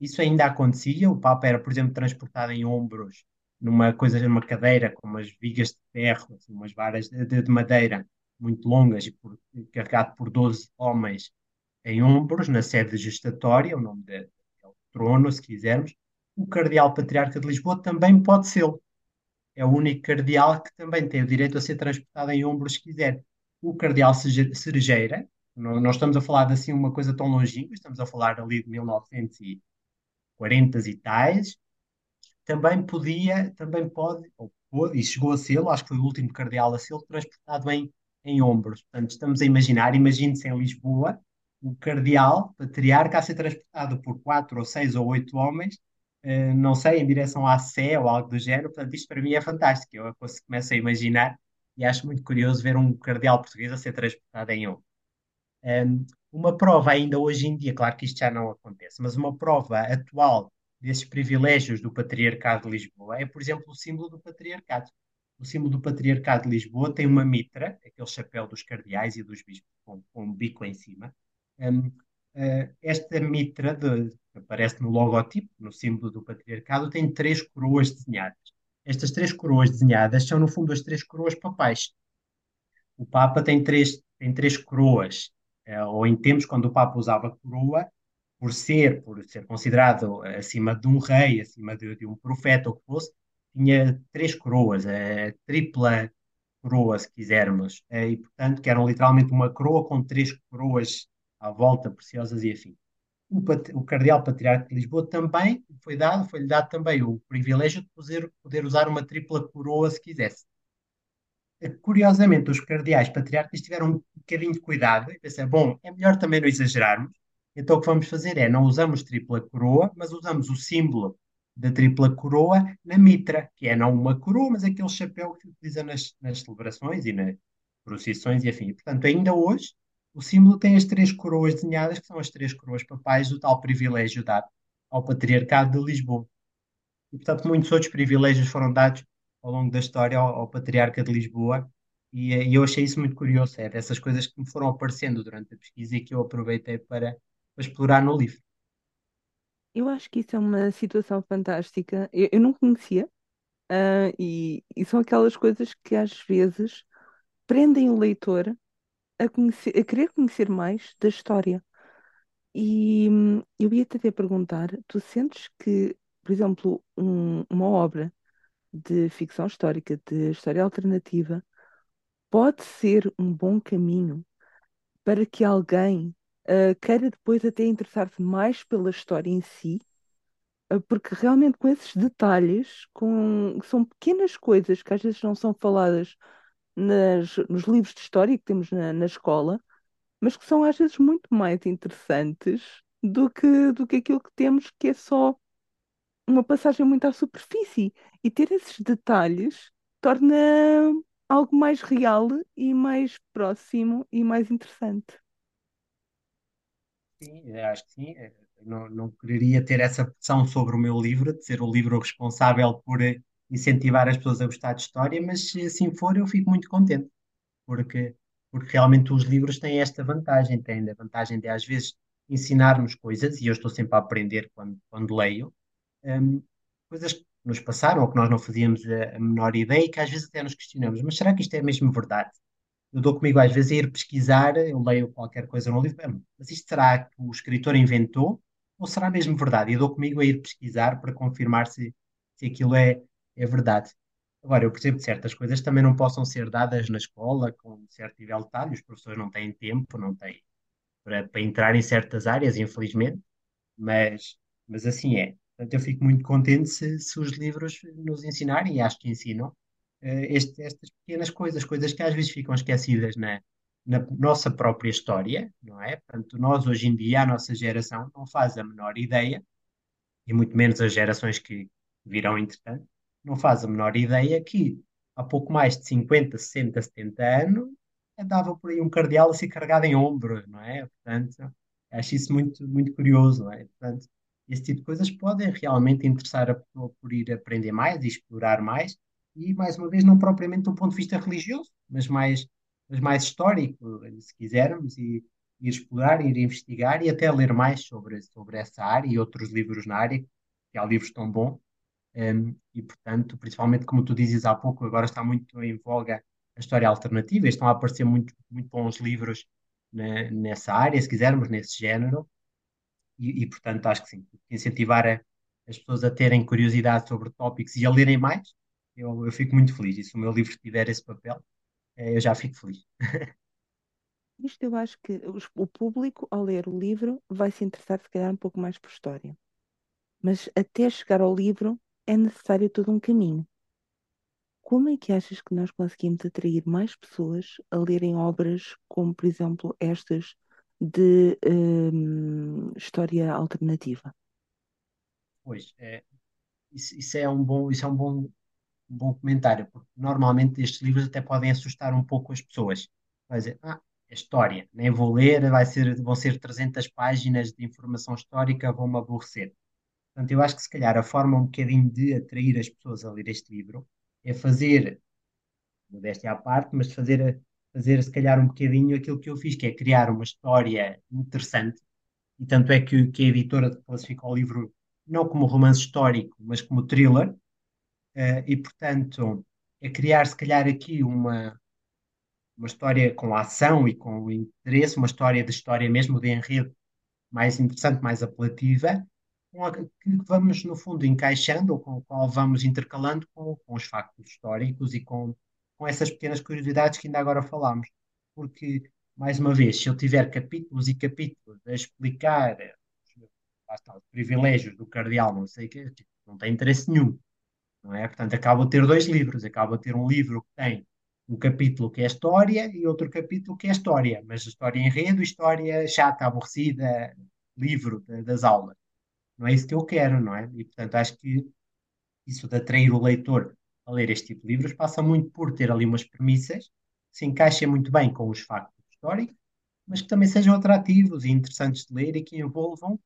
isso ainda acontecia. O Papa era, por exemplo, transportado em ombros numa coisa, numa cadeira com umas vigas de ferro, assim, umas varas de, de, madeira muito longas e por, carregado por 12 homens em ombros, na sede gestatória, o nome de, é o trono, se quisermos. O Cardeal Patriarca de Lisboa também pode ser é o único cardeal que também tem o direito a ser transportado em ombros se quiser. O cardeal Cerejeira, não, não estamos a falar de assim uma coisa tão longínqua, estamos a falar ali de 1940 e tais, também podia, também pode, ou e chegou a ser, acho que foi o último cardeal a ser transportado em, em ombros. Portanto, estamos a imaginar, imagine-se em Lisboa, o cardeal, patriarca, a ser transportado por quatro ou seis ou oito homens, não sei, em direção à Sé ou algo do género. Portanto, isto para mim é fantástico. Eu começo a imaginar e acho muito curioso ver um cardeal português a ser transportado em ombros. Um, uma prova ainda hoje em dia, claro que isto já não acontece, mas uma prova atual desses privilégios do Patriarcado de Lisboa é, por exemplo, o símbolo do Patriarcado. O símbolo do Patriarcado de Lisboa tem uma mitra, aquele chapéu dos cardeais e dos bispos com, com um bico em cima. Um, uh, esta mitra, de, que aparece no logotipo, no símbolo do Patriarcado, tem três coroas desenhadas. Estas três coroas desenhadas são, no fundo, as três coroas papais. O Papa tem três, tem três coroas eh, ou em tempos quando o Papa usava coroa, por ser, por ser considerado acima de um rei, acima de, de um profeta, ou que fosse, tinha três coroas, a tripla coroa, se quisermos, eh, e portanto que eram literalmente uma coroa com três coroas à volta, preciosas e afim. O, o cardeal patriarca de Lisboa também foi dado, foi-lhe dado também o privilégio de poder, poder usar uma tripla coroa se quisesse curiosamente, os cardeais patriarcas tiveram um bocadinho de cuidado e pensaram, bom, é melhor também não exagerarmos. Então o que vamos fazer é, não usamos tripla coroa, mas usamos o símbolo da tripla coroa na mitra, que é não uma coroa, mas aquele chapéu que se utiliza nas, nas celebrações e nas procissões e afim. Portanto, ainda hoje, o símbolo tem as três coroas desenhadas, que são as três coroas papais, do tal privilégio dado ao Patriarcado de Lisboa. E, portanto, muitos outros privilégios foram dados ao longo da história ao, ao Patriarca de Lisboa e, e, eu achei isso muito curioso, é dessas coisas que me foram aparecendo durante a pesquisa e que eu aproveitei para, para explorar no livro. Eu acho que isso é uma situação fantástica. Eu, eu não conhecia, uh, e, e, são aquelas coisas que às vezes prendem o leitor a, conhecer, a querer conhecer mais da história. E eu ia-te até perguntar: tu sentes que, por exemplo, um, uma obra de ficção histórica, de história alternativa, pode ser um bom caminho para que alguém uh, queira depois até interessar-se mais pela história em si, uh, porque realmente com esses detalhes, com, são pequenas coisas que às vezes não são faladas nas, nos livros de história que temos na, na escola, mas que são às vezes muito mais interessantes do que, do que aquilo que temos que é só uma passagem muito à superfície e ter esses detalhes torna algo mais real e mais próximo e mais interessante. Sim, acho que sim. Não, não quereria ter essa pressão sobre o meu livro, de ser o livro responsável por incentivar as pessoas a gostar de história, mas se assim for, eu fico muito contente, porque, porque realmente os livros têm esta vantagem, têm a vantagem de às vezes ensinar-nos coisas, e eu estou sempre a aprender quando, quando leio, um, coisas que nos passaram ou que nós não fazíamos a, a menor ideia e que às vezes até nos questionamos, mas será que isto é mesmo verdade? Eu dou comigo às vezes a ir pesquisar, eu leio qualquer coisa no livro, mas isto será que o escritor inventou ou será mesmo verdade? Eu dou comigo a ir pesquisar para confirmar se, se aquilo é, é verdade. Agora, eu percebo que certas coisas também não possam ser dadas na escola com certo nível de detalhe, os professores não têm tempo, não têm para, para entrar em certas áreas, infelizmente, mas, mas assim é. Portanto, eu fico muito contente se, se os livros nos ensinarem, e acho que ensinam, uh, este, estas pequenas coisas, coisas que às vezes ficam esquecidas na, na nossa própria história, não é? Portanto, nós hoje em dia, a nossa geração, não faz a menor ideia, e muito menos as gerações que virão entretanto, não faz a menor ideia que há pouco mais de 50, 60, 70 anos andava por aí um cardeal a ser carregado em ombro, não é? Portanto, acho isso muito, muito curioso, não é? Portanto, esse tipo de coisas podem realmente interessar a pessoa por ir aprender mais e explorar mais, e mais uma vez, não propriamente do ponto de vista religioso, mas mais, mas mais histórico, se quisermos, e ir explorar, ir investigar e até ler mais sobre, sobre essa área e outros livros na área, que há livros tão bons. Um, e, portanto, principalmente como tu dizes há pouco, agora está muito em voga a história alternativa, estão a aparecer muito, muito bons livros na, nessa área, se quisermos, nesse género, e, e, portanto acho que sim, incentivar a, as pessoas a terem curiosidade sobre tópicos e a lerem mais, eu, eu fico muito feliz. E se o meu livro tiver esse papel, eh, eu já fico feliz. Isto eu acho que o público, ao ler o livro, vai se interessar, se calhar, um pouco mais por história. Mas até chegar ao livro é necessário todo um caminho. Como é que achas que nós conseguimos atrair mais pessoas a lerem obras como, por exemplo, estas de hum, história alternativa? Pois, é, isso, isso é um bom, isso é um bom, um bom comentário, porque normalmente estes livros até podem assustar um pouco as pessoas. Vai dizer, ah, é história, nem vou ler, vai ser, vão ser 300 páginas de informação histórica, vão-me aborrecer. Portanto, eu acho que se calhar a forma um bocadinho de atrair as pessoas a ler este livro é fazer, modéstia à parte, mas fazer, fazer se calhar um bocadinho aquilo que eu fiz, que é criar uma história interessante, e tanto é que, que a editora classificou o livro não como romance histórico, mas como thriller, eh, e portanto é criar se calhar aqui uma, uma história com ação e com interesse, uma história de história mesmo, de enredo mais interessante, mais apelativa, que vamos, no fundo, encaixando ou com o qual vamos intercalando com, com os factos históricos e com, com essas pequenas curiosidades que ainda agora falámos. Porque, mais uma vez, se eu tiver capítulos e capítulos a explicar lá está, os privilégios do cardeal, não sei o que, não tem interesse nenhum, não é? Portanto, acabo a ter dois livros, acabo a ter um livro que tem um capítulo que é história e outro capítulo que é história, mas história enredo, história chata, aborrecida, livro de, das aulas. Não é isso que eu quero, não é? E, portanto, acho que isso de atrair o leitor a ler este tipo de livros passa muito por ter ali umas premissas que se encaixem muito bem com os factos históricos, mas que também sejam atrativos e interessantes de ler e que envolvam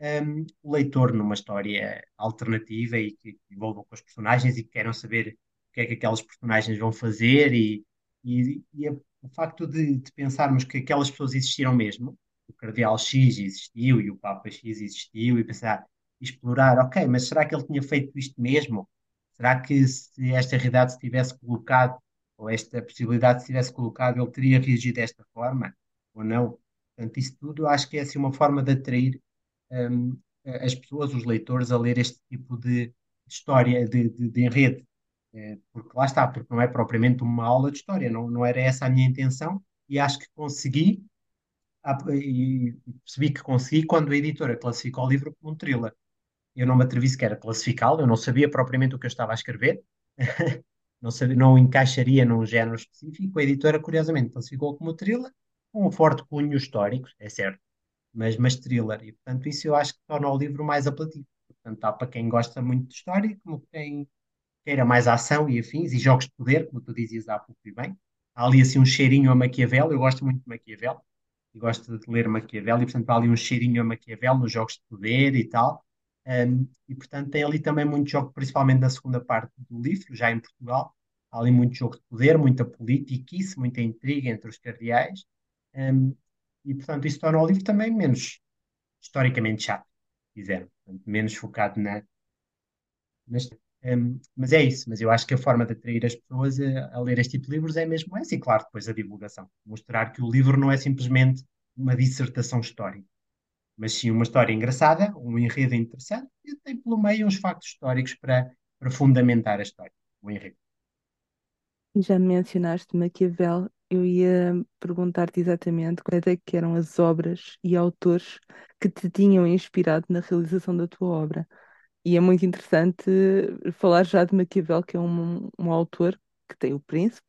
um, o leitor numa história alternativa e que envolvam com os personagens e que queiram saber o que é que aquelas personagens vão fazer e, e, e o facto de, de, pensarmos que aquelas pessoas existiram mesmo, Cardeal X existiu e o Papa X existiu e pensar, explorar, ok, mas será que ele tinha feito isto mesmo? Será que se esta realidade se tivesse colocado, ou esta possibilidade se tivesse colocado, ele teria reagido desta forma ou não? Portanto, isso tudo acho que é assim, uma forma de atrair um, as pessoas, os leitores, a ler este tipo de, história, de, de, de enredo. É, porque lá está, porque não é propriamente uma aula de história, não, não era essa a minha intenção e acho que consegui e percebi que consegui quando a editora classificou o livro como um thriller. Eu não me atrevi sequer a classificá-lo, eu não sabia propriamente o que eu estava a escrever, não, sabia, não encaixaria num género específico. A editora, curiosamente, classificou como thriller, com um forte cunho histórico, é certo, mas, mas thriller. E, portanto, isso eu acho que torna o livro mais apelativo. Portanto, há para quem gosta muito de história, como quem queira mais ação e afins, e jogos de poder, como tu dizias há pouco e bem. Há ali assim um cheirinho a Maquiavel, eu gosto muito de Maquiavel, e gosto de ler Maquiavel, e portanto há ali um cheirinho a Maquiavel nos jogos de poder e tal. Um, e portanto tem ali também muito jogo, principalmente na segunda parte do livro, já em Portugal. Há ali muito jogo de poder, muita política, isso, muita intriga entre os cardeais. Um, e, portanto, isso torna o livro também menos historicamente chato, se quiser, menos focado na. Nas, mas é isso, mas eu acho que a forma de atrair as pessoas a, a, ler este tipo de livros é mesmo essa, e claro, depois a divulgação. Mostrar que o livro não é simplesmente uma dissertação histórica, mas sim uma história engraçada, um enredo interessante, e tem pelo meio uns factos históricos para, para fundamentar a história, o enredo. Já mencionaste Maquiavel, eu ia perguntar-te exatamente quais é que eram as obras e autores que te tinham inspirado na realização da tua obra. E é muito interessante falar já de Maquiavel, que é um, um autor que tem o Príncipe,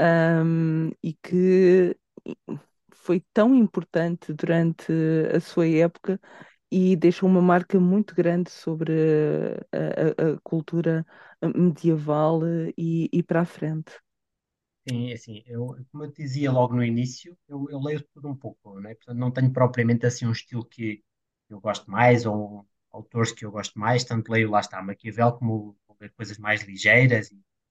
um, e que foi tão importante durante a sua época e deixou uma marca muito grande sobre a, a, a cultura medieval e, e para a frente. Sim, é assim, eu, como eu dizia logo no início, eu, eu leio tudo um pouco, né? Portanto, não tenho propriamente assim um estilo que eu gosto mais ou autores que eu gosto mais, tanto leio lá está Maquiavel como vou ler coisas mais ligeiras,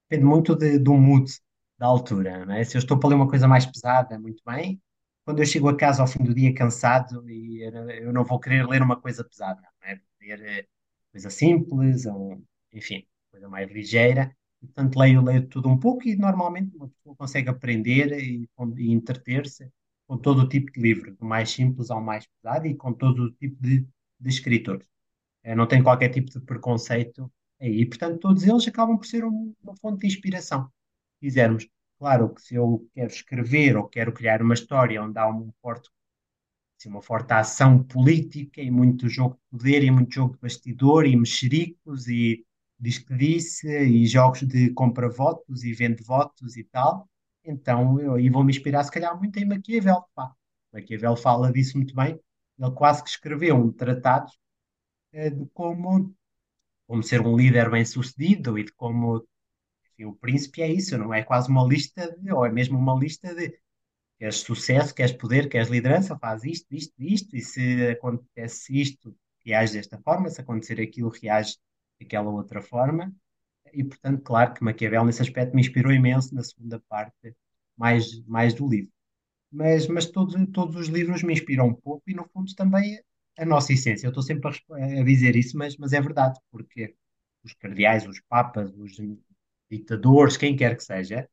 depende muito de, do mood da altura, né? Se eu estou para ler uma coisa mais pesada, muito bem, quando eu chego a casa ao fim do dia cansado e eu não vou querer ler uma coisa pesada, né? Ler eh, coisa simples, ou, enfim, coisa mais ligeira. Portanto, leio, leio tudo um pouco e normalmente uma pessoa consegue aprender e, e entreter-se com todo o tipo de livro, do mais simples ao mais pesado e com todo o tipo de, de escritores. Eu não tenho qualquer tipo de preconceito aí. E, portanto, todos eles acabam por ser um, uma fonte de inspiração. Se quisermos, claro que se eu quero escrever ou quero criar uma história onde há um forte, assim, uma forte ação política e muito jogo de poder e muito jogo de bastidor e mexericos e diz que disse, e jogos de compra-votos e vende-votos e tal. Então, eu aí vou-me inspirar, se calhar, muito em Maquiavel. Pá. Maquiavel fala disso muito bem. Ele quase que escreveu um tratado eh, de como, como ser um líder bem-sucedido e de como enfim, o príncipe é isso, não é quase uma lista, de, ou é mesmo uma lista de queres sucesso, queres poder, queres liderança, faz isto, isto, isto, e se acontece isto, reage desta forma, se acontecer aquilo, reage daquela outra forma. E, portanto, claro que Maquiavel, nesse aspecto, me inspirou imenso na segunda parte, mais, mais do livro. Mas, mas todos, todos os livros me inspiram um pouco e, no fundo, também a nossa essência. Eu estou sempre a, a dizer isso, mas, mas é verdade, porque os cardeais, os papas, os ditadores, quem quer que seja,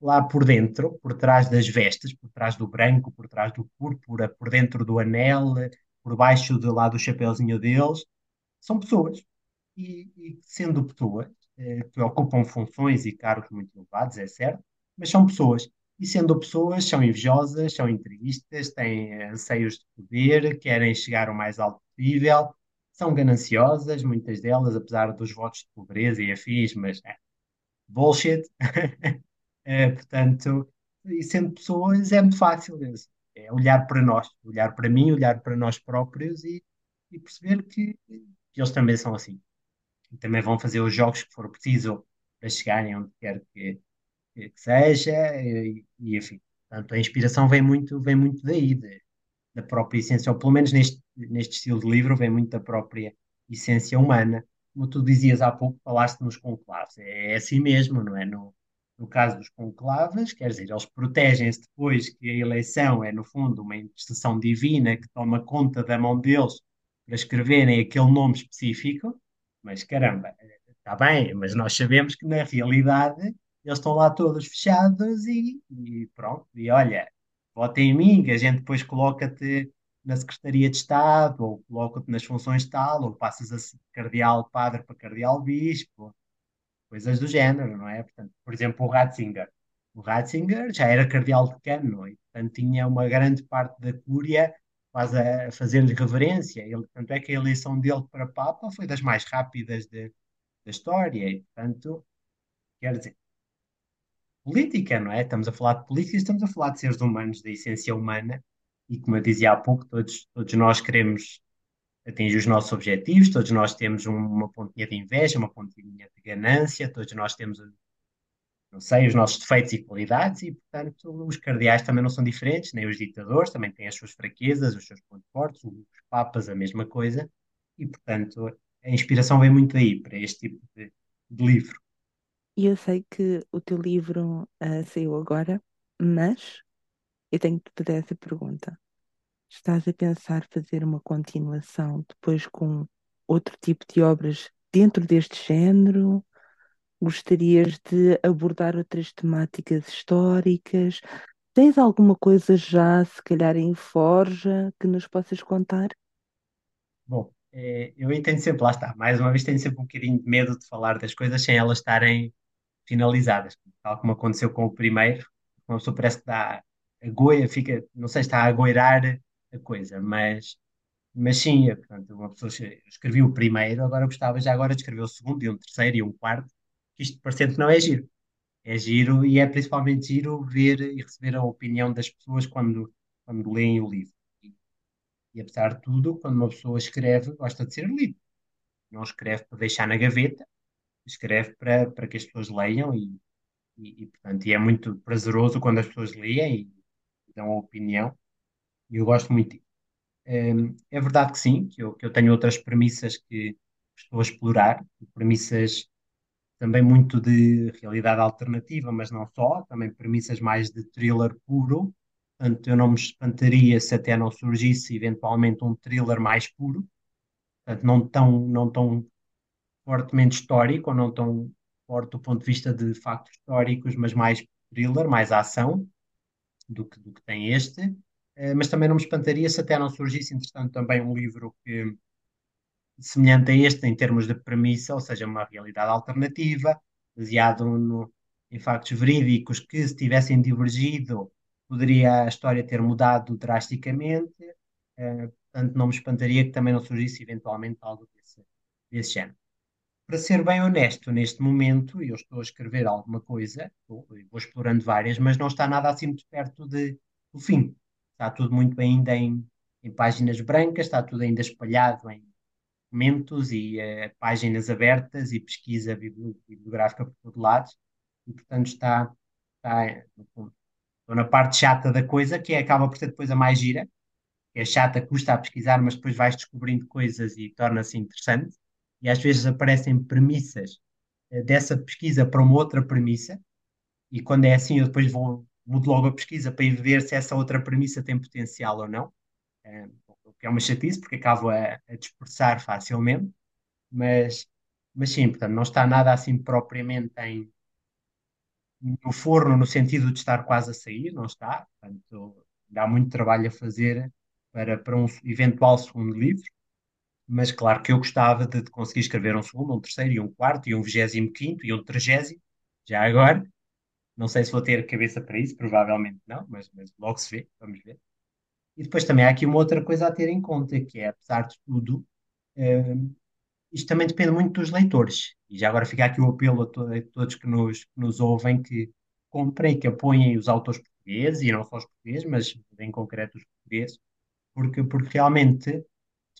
lá por dentro, por trás das vestes, por trás do branco, por trás do púrpura, por dentro do anel, por baixo de lá do chapeuzinho deles, são pessoas. E, e sendo pessoas, eh, que ocupam funções e cargos muito elevados, é certo, mas são pessoas. E sendo pessoas, são invejosas, são intrigistas, têm anseios de poder, querem chegar o mais alto possível, são gananciosas, muitas delas, apesar dos votos de pobreza e afins, mas é, bullshit. É, portanto, e sendo pessoas é muito fácil. É olhar para nós, olhar para mim, olhar para nós próprios e, e perceber que, que eles também são assim. E também vão fazer os jogos que for preciso para chegarem onde quer que, que seja, e, e, enfim. Portanto, a inspiração vem muito, vem muito daí, de, da própria essência, ou pelo menos neste, neste estilo de livro, vem muito da própria essência humana. Como tu dizias há pouco, falaste nos conclaves. É assim mesmo, não é? No, no caso dos conclaves, quer dizer, eles protegem-se depois que a eleição é, no fundo, uma intercessão divina que toma conta da mão deles para escreverem aquele nome específico, mas caramba, está bem, mas nós sabemos que na realidade eles estão lá todos fechados e, e pronto, e olha, vota em mim, que a gente depois coloca-te na Secretaria de Estado, ou coloca-te nas funções tal, ou passas a cardeal padre para cardeal bispo, coisas do género, não é? Portanto, por exemplo, o Ratzinger. O Ratzinger já era cardeal decano e, portanto, tinha uma grande parte da cúria quase a fazer-lhe reverência. Ele, tanto é que a eleição dele para Papa foi das mais rápidas de, da história e, portanto, quer dizer, política, não é? Estamos a falar de política, estamos a falar de seres humanos, da essência humana e, como eu dizia há pouco, todos, todos nós queremos atingir os nossos objetivos, todos nós temos uma pontinha de inveja, uma pontinha de ganância, todos nós temos, não sei, os nossos defeitos e qualidades, e portanto os cardeais também não são diferentes, nem os ditadores, também têm as suas fraquezas, os seus pontos fortes, os papas a mesma coisa, e portanto a inspiração vem muito daí, para este tipo de, de livro. E eu sei que o teu livro uh, saiu agora, mas eu tenho que te fazer essa pergunta. Estás a pensar fazer uma continuação depois com outro tipo de obras dentro deste género? Gostarias de abordar outras temáticas históricas? Tens alguma coisa já, se calhar, em forja que nos possas contar? Bom, é, eu entendo sempre, lá está, mais uma vez tenho sempre um bocadinho de medo de falar das coisas sem elas estarem finalizadas, tal como aconteceu com o primeiro, uma pessoa parece que dá a goia, fica, não sei se está a goirar a coisa, mas, mas sim, portanto, uma pessoa escreveu o primeiro, agora gostava já agora de escrever o segundo e um terceiro e um quarto, que isto parecendo que não é giro. É giro e é principalmente giro ver e receber a opinião das pessoas quando, quando leem o livro. E apesar de tudo, quando uma pessoa escreve, gosta de ser lido. Não escreve para deixar na gaveta, escreve para, para que as pessoas leiam e, e, e, portanto, e é muito prazeroso quando as pessoas leem e, dão a opinião e eu gosto muito. É, é verdade que sim, que eu, que eu tenho outras premissas que estou a explorar, premissas também muito de realidade alternativa, mas não só, também premissas mais de thriller puro. Portanto, eu não me espantaria se até não surgisse eventualmente um thriller mais puro, portanto, não tão, não tão fortemente histórico, ou não tão forte do ponto de vista de factos históricos, mas mais thriller, mais ação do que, do que tem este. Eh, mas também não me espantaria se até não surgisse, entretanto, também um livro que, semelhante a este em termos de premissa, ou seja, uma realidade alternativa, baseado no, em factos verídicos que, se tivessem divergido, poderia a história ter mudado drasticamente. Uh, portanto, não me espantaria que também não surgisse eventualmente algo desse, desse género. Para ser bem honesto, neste momento, eu estou a escrever alguma coisa, vou, vou explorando várias, mas não está nada assim muito perto de, do fim. Está tudo muito ainda em, em páginas brancas, está tudo ainda espalhado em documentos e uh, páginas abertas e pesquisa bibliográfica por todo lado. E, portanto, está, está estou na parte chata da coisa, que é, acaba por ser depois a mais gira, é chata, custa a pesquisar, mas depois vais descobrindo coisas e torna-se interessante e às vezes aparecem premissas eh, dessa pesquisa para uma outra premissa, e quando é assim, eu depois vou, mudo logo a pesquisa para ver se essa outra premissa tem potencial ou não, eh, o que é uma chatice, porque acabo a, a dispersar facilmente, mas, mas sim, portanto, não está nada assim propriamente em, no forno, no sentido de estar quase a sair, não está, portanto, dá muito trabalho a fazer para, para um eventual segundo livro, mas claro que eu gostava de, de, conseguir escrever um segundo, um terceiro e um quarto e um vigésimo quinto e um trigésimo, já agora. Não sei se vou ter cabeça para isso, provavelmente não, mas, mas logo se vê, vamos ver. E depois também há aqui uma outra coisa a ter em conta, que é, apesar de tudo, uh, isto também depende muito dos leitores. E já agora fica aqui o apelo a, to a todos que nos, que nos ouvem que comprem, que apoiem os autores portugueses, e não só os portugueses, mas em concreto os portugueses, porque, porque realmente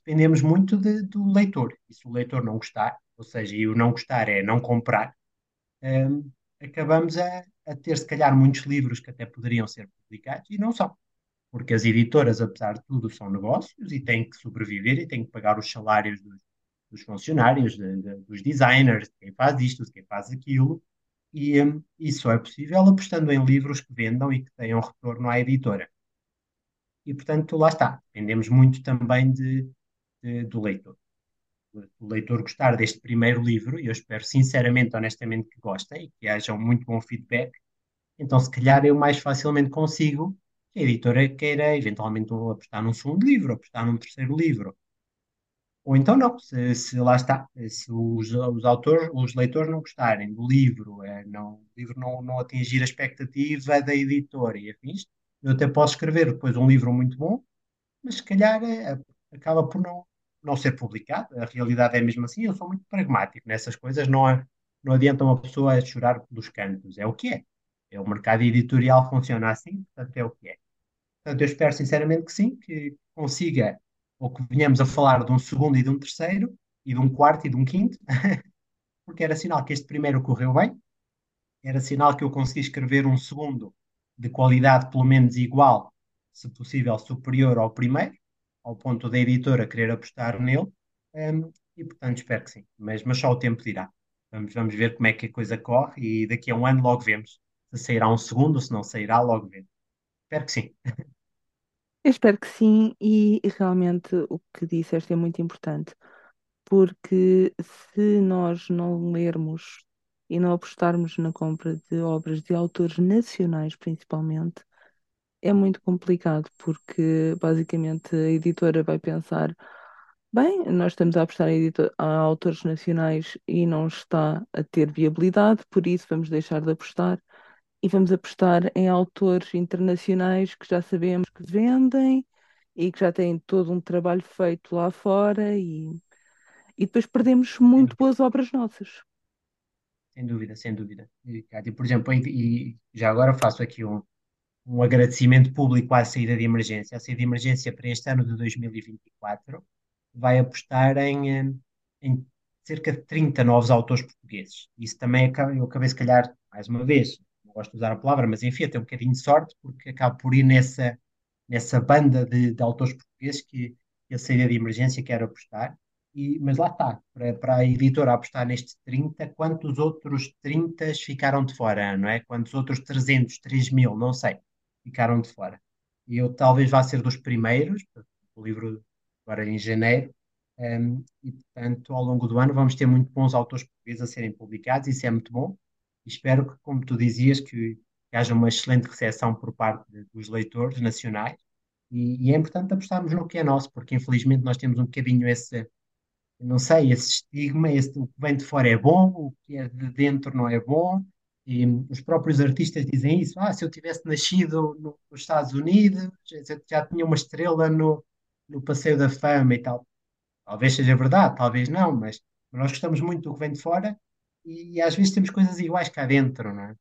dependemos muito de, do leitor. E se o leitor não gostar, ou seja, e o não gostar é não comprar, um, acabamos a, a, ter, se calhar, muitos livros que até poderiam ser publicados e não são. Porque as editoras, apesar de tudo, são negócios e têm que sobreviver e têm que pagar os salários dos, dos funcionários, de, de, dos designers, de quem faz isto, de quem faz aquilo. E um, isso é possível apostando em livros que vendam e que tenham retorno à editora. E, portanto, lá está. Dependemos muito também de, do leitor. O leitor gostar deste primeiro livro, e eu espero sinceramente, honestamente, que gostem e que haja um muito bom feedback, então se calhar eu mais facilmente consigo que a editora queira eventualmente apostar num segundo livro, apostar num terceiro livro. Ou então não, se, se lá está, se os, os, autores, os leitores não gostarem do livro, é, não, o livro não, não atingir a expectativa da editora e afins, eu até posso escrever depois um livro muito bom, mas se calhar é, acaba por não, não ser publicado. A realidade é mesmo assim. Eu sou muito pragmático nessas coisas. Não, é, não adianta uma pessoa chorar pelos cantos. É o que é. É o mercado editorial funciona assim, portanto é o que é. Portanto, eu espero sinceramente que sim, que consiga, ou que venhamos a falar de um segundo e de um terceiro, e de um quarto e de um quinto, porque era sinal que este primeiro correu bem, era sinal que eu consegui escrever um segundo de qualidade pelo menos igual, se possível superior ao primeiro, ao ponto da editora querer apostar nele, um, e portanto espero que sim, mas, mas só o tempo dirá. Vamos, vamos ver como é que a coisa corre e daqui a um ano logo vemos se sairá um segundo, se não sairá, logo vemos. Espero que sim. Eu espero que sim, e realmente o que disseste é muito importante, porque se nós não lermos e não apostarmos na compra de obras de autores nacionais, principalmente, é muito complicado porque basicamente a editora vai pensar, bem, nós estamos a apostar a, a autores nacionais e não está a ter viabilidade, por isso vamos deixar de apostar e vamos apostar em autores internacionais que já sabemos que vendem e que já têm todo um trabalho feito lá fora e, e depois perdemos muito boas obras nossas. Sem dúvida, sem dúvida. E, por exemplo, e, e já agora faço aqui um, um agradecimento público à saída de emergência. A saída de emergência para este ano de 2024 vai apostar em, em cerca de 30 novos autores portugueses. Isso também eu acabei, se calhar, mais uma vez, não gosto de usar a palavra, mas enfim, tem um bocadinho de sorte, porque acabo por ir nessa, nessa banda de, de autores portugueses que, que a saída de emergência quer apostar. E, mas lá está, para, para, a editora apostar nestes 30, quantos outros 30 ficaram de fora, não é? Quantos outros 300, 3 mil, não sei ficaram de fora. E eu talvez vá ser dos primeiros, o livro agora em janeiro, um, e portanto ao longo do ano vamos ter muito bons autores portugueses a serem publicados, isso é muito bom. E espero que, como tu dizias, que, que haja uma excelente recepção por parte de, dos leitores nacionais. E, e, é importante apostarmos no que é nosso, porque infelizmente nós temos um bocadinho esse, não sei, esse estigma, esse, o que vem de fora é bom, o que é de dentro não é bom, e os próprios artistas dizem isso. Ah, se eu tivesse nascido no, nos Estados Unidos, já, já tinha uma estrela no, no Passeio da Fama e tal. Talvez seja verdade, talvez não, mas, Nós gostamos muito do que vem de fora e, às vezes temos coisas iguais cá dentro, não é?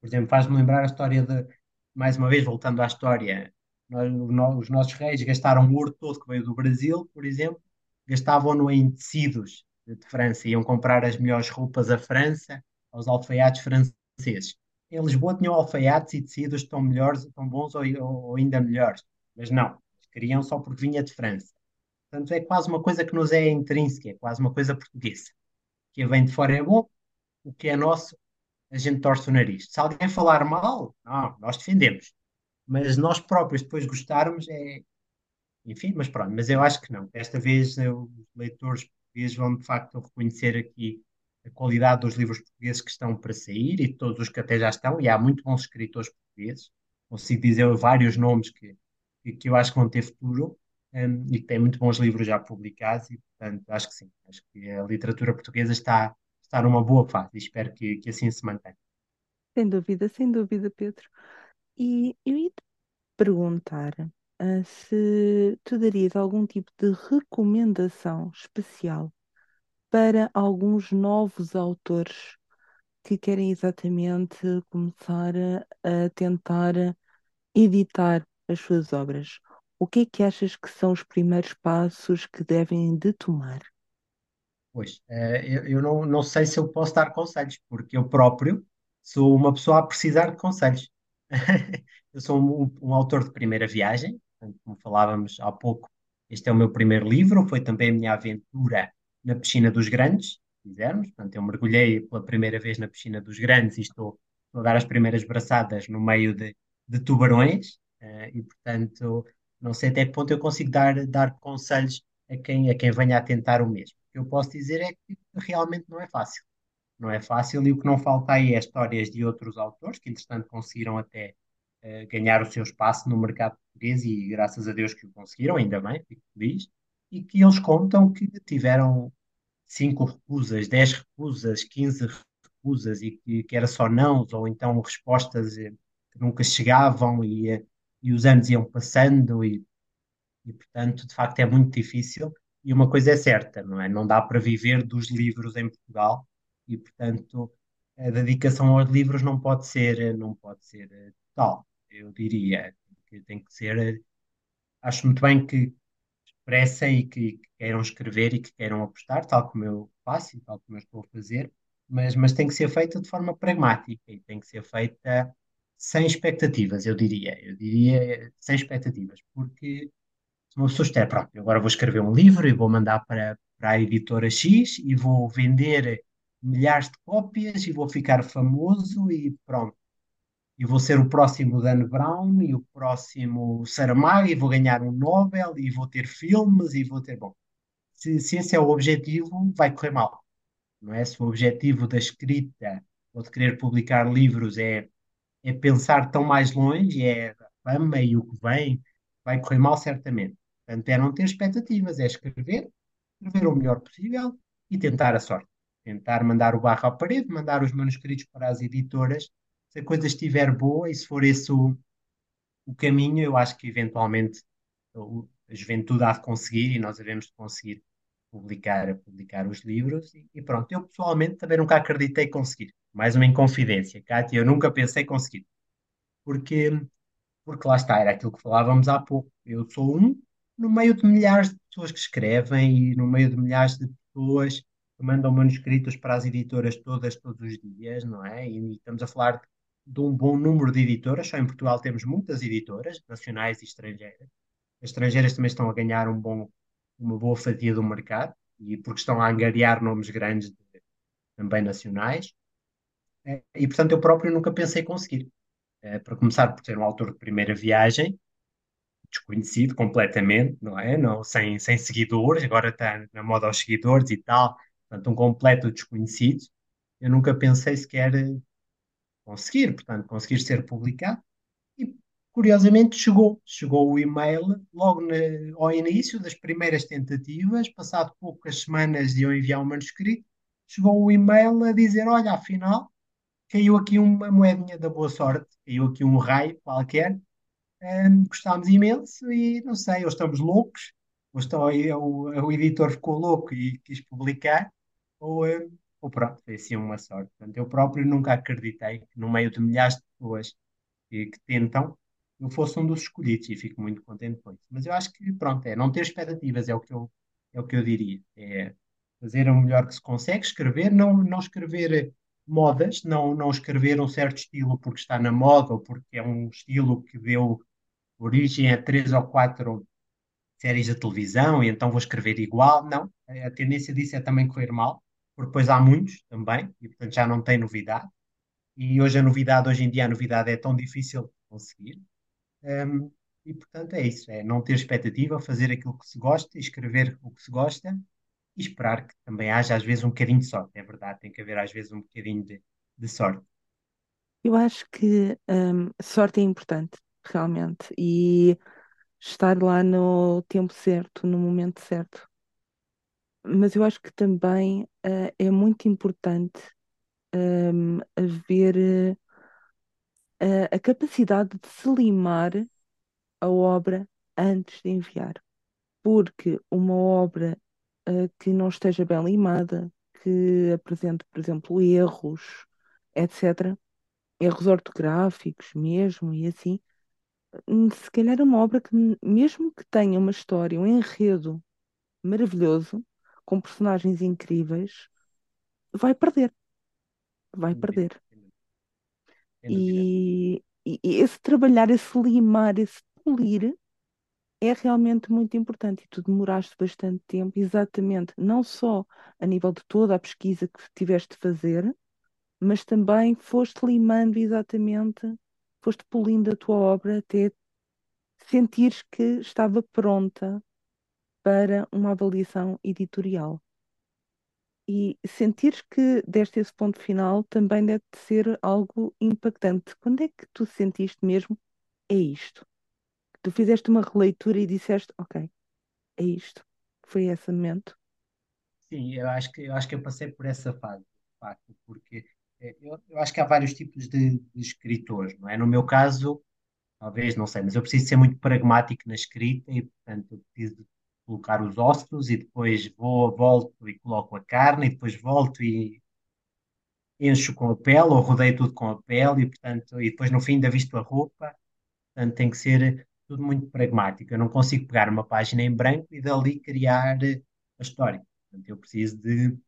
Por exemplo, faz-me lembrar a história de, mais uma vez, voltando à história, nós- os nossos reis gastaram o ouro todo que veio do Brasil, por exemplo, gastavam-no em tecidos de França, iam comprar as melhores roupas à França, aos alfaiates franceses. Em Lisboa tinham alfaiates e tecidos tão melhores, tão bons ou, ou ainda melhores, mas não, queriam só porque vinha de França. Portanto, é quase uma coisa que nos é intrínseca, é quase uma coisa portuguesa. O que vem de fora é bom, o que é nosso, a gente torce o nariz. Se alguém falar mal, não, nós defendemos. Mas nós próprios depois gostarmos é, enfim, mas pronto, mas eu acho que não. Desta vez os leitores portugueses vão de facto reconhecer aqui a qualidade dos livros portugueses que estão para sair e todos os que até já estão, e há muito bons escritores portugueses. Consigo dizer vários nomes que, que, eu acho que vão ter futuro, um, e que têm muito bons livros já publicados, e portanto acho que sim, acho que a literatura portuguesa está, está numa boa fase e espero que, que assim se mantenha. Sem dúvida, sem dúvida, Pedro. E eu ia te perguntar, ah, se tu darias algum tipo de recomendação especial para alguns novos autores que querem exatamente começar a, tentar editar as suas obras. O que é que achas que são os primeiros passos que devem de tomar? Pois, eh, eu, não, sei se eu posso dar conselhos, porque eu próprio sou uma pessoa a precisar de conselhos. Eu sou um, um autor de primeira viagem, como falávamos há pouco, este é o meu primeiro livro, foi também a minha aventura na piscina dos grandes, se quisermos. Portanto, eu mergulhei pela primeira vez na piscina dos grandes e estou, a dar as primeiras braçadas no meio de, de tubarões, eh, e portanto, não sei até que ponto eu consigo dar, dar conselhos a quem, a quem venha a tentar o mesmo. O que eu posso dizer é que realmente não é fácil. Não é fácil e o que não falta aí é histórias de outros autores que, entretanto, conseguiram até eh, ganhar o seu espaço no mercado português e graças a Deus que o conseguiram, ainda bem, fico feliz, e que eles contam que tiveram cinco recusas, dez recusas, 15 recusas e que, que era só nãos ou então respostas eh, que nunca chegavam e, eh, e os anos iam passando e e, portanto, de facto, é muito difícil. E uma coisa é certa, não é? Não dá para viver dos livros em Portugal e, portanto, a dedicação aos livros não pode ser, não pode ser eh, total. Eu diria tem que ser. eh, Acho muito bem que expressem e que, que queiram escrever e que queiram apostar, tal como eu faço e tal como eu estou a fazer, mas, mas tem que ser feita de forma pragmática e tem que ser feita sem expectativas, eu diria. Eu diria sem expectativas, porque se uma pessoa espera, pronto, agora vou escrever um livro e vou mandar para, para a editora X e vou vender milhares de cópias e vou ficar famoso e pronto. E vou ser o próximo Dan Brown e o próximo Saramago e vou ganhar um Nobel e vou ter filmes e vou ter. Bom, se, se esse é o objetivo, vai correr mal. Não é? Se o objetivo da escrita ou de querer publicar livros é, é pensar tão mais longe, é a fama e o que vem, vai correr mal certamente. Portanto, é não ter expectativas, é escrever, escrever o melhor possível e tentar a sorte. Tentar mandar o barro à parede, mandar os manuscritos para as editoras. Se a coisa estiver boa e se for esse o, o caminho, eu acho que eventualmente a juventude há de conseguir e nós devemos de conseguir publicar, publicar os livros. E, e pronto, eu pessoalmente também nunca acreditei conseguir. Mais uma inconfidência, Cátia, eu nunca pensei conseguir. Porque porque lá está, era aquilo que falávamos há pouco. Eu sou um no meio de milhares de pessoas que escrevem e no meio de milhares de pessoas que mandam manuscritos para as editoras todas, todos os dias, não é? E estamos a falar de um bom número de editoras. Só em Portugal temos muitas editoras, nacionais e estrangeiras. As estrangeiras também estão a ganhar um bom, uma boa fatia do mercado e porque estão a angariar nomes grandes de- também nacionais. Eh, E, portanto, eu próprio nunca pensei conseguir. Eh, para começar por ser um autor de primeira viagem, desconhecido completamente, não é? Não, sem, sem seguidores, agora está na moda aos seguidores e tal, portanto, um completo desconhecido. Eu nunca pensei sequer conseguir, portanto, conseguir ser publicado. E, curiosamente, chegou. Chegou o e-mail logo na- ao início das primeiras tentativas, passado poucas semanas de eu enviar o manuscrito, chegou o e-mail a dizer, olha, afinal, caiu aqui uma moedinha da boa sorte, caiu aqui um raio qualquer, Ahm, gostámos imenso e não sei, ou estamos loucos, ou, estão, o editor ficou louco e quis publicar, ou, eh, pronto, foi assim uma sorte. Portanto, eu próprio nunca acreditei que no meio de milhares de pessoas que, que tentam, eu fosse um dos escolhidos e fico muito contente com isso. Mas eu acho que, pronto, é não ter expectativas, é o que eu, é o que eu diria. É fazer o melhor que se consegue, escrever, não, não escrever modas, não, não escrever um certo estilo porque está na moda ou porque é um estilo que deu origem a três ou quatro séries de televisão e então vou escrever igual. Não, a tendência disso é também correr mal, porque depois há muitos também e portanto já não tem novidade. E hoje a novidade, hoje em dia a novidade é tão difícil de conseguir. Um, e portanto é isso, é não ter expectativa, fazer aquilo que se gosta, escrever o que se gosta e esperar que também haja às vezes um bocadinho de sorte. É verdade, tem que haver às vezes um bocadinho de, de sorte. Eu acho que hum, sorte é importante, realmente, e estar lá no tempo certo, no momento certo. Mas eu acho que também eh, é muito importante hum, haver eh, a capacidade de se limar a obra antes de enviar. Porque uma obra eh, que não esteja bem limada, que apresente, por exemplo, erros, etc., erros ortográficos mesmo e assim, hum, se calhar é uma obra que, mesmo que tenha uma história, um enredo maravilhoso, com personagens incríveis, vai perder, vai perder. e- e esse trabalhar, esse limar, esse polir é realmente muito importante. E tu demoraste bastante tempo, exatamente, não só a nível de toda a pesquisa que tiveste de fazer, mas também foste limando exatamente, foste polindo a tua obra até sentires que estava pronta para uma avaliação editorial. E sentires que deste esse ponto final também deve de ser algo impactante. Quando é que tu sentiste mesmo, é isto? Tu fizeste uma releitura e disseste, ok, é isto. Foi esse momento. Sim, eu acho que, eu acho que eu passei por essa fase, de facto, porque eh, eu, eu acho que há vários tipos de, de escritores, não é? No meu caso, talvez, não sei, mas eu preciso ser muito pragmático na escrita e, portanto, eu preciso colocar os ossos e depois vou, volto e coloco a carne e depois volto e encho com a pele ou rodeio tudo com a pele e, portanto, e depois no fim ainda visto a roupa. Portanto, tem que ser tudo muito pragmático. Eu não consigo pegar uma página em branco e dali criar a história. Portanto, eu preciso de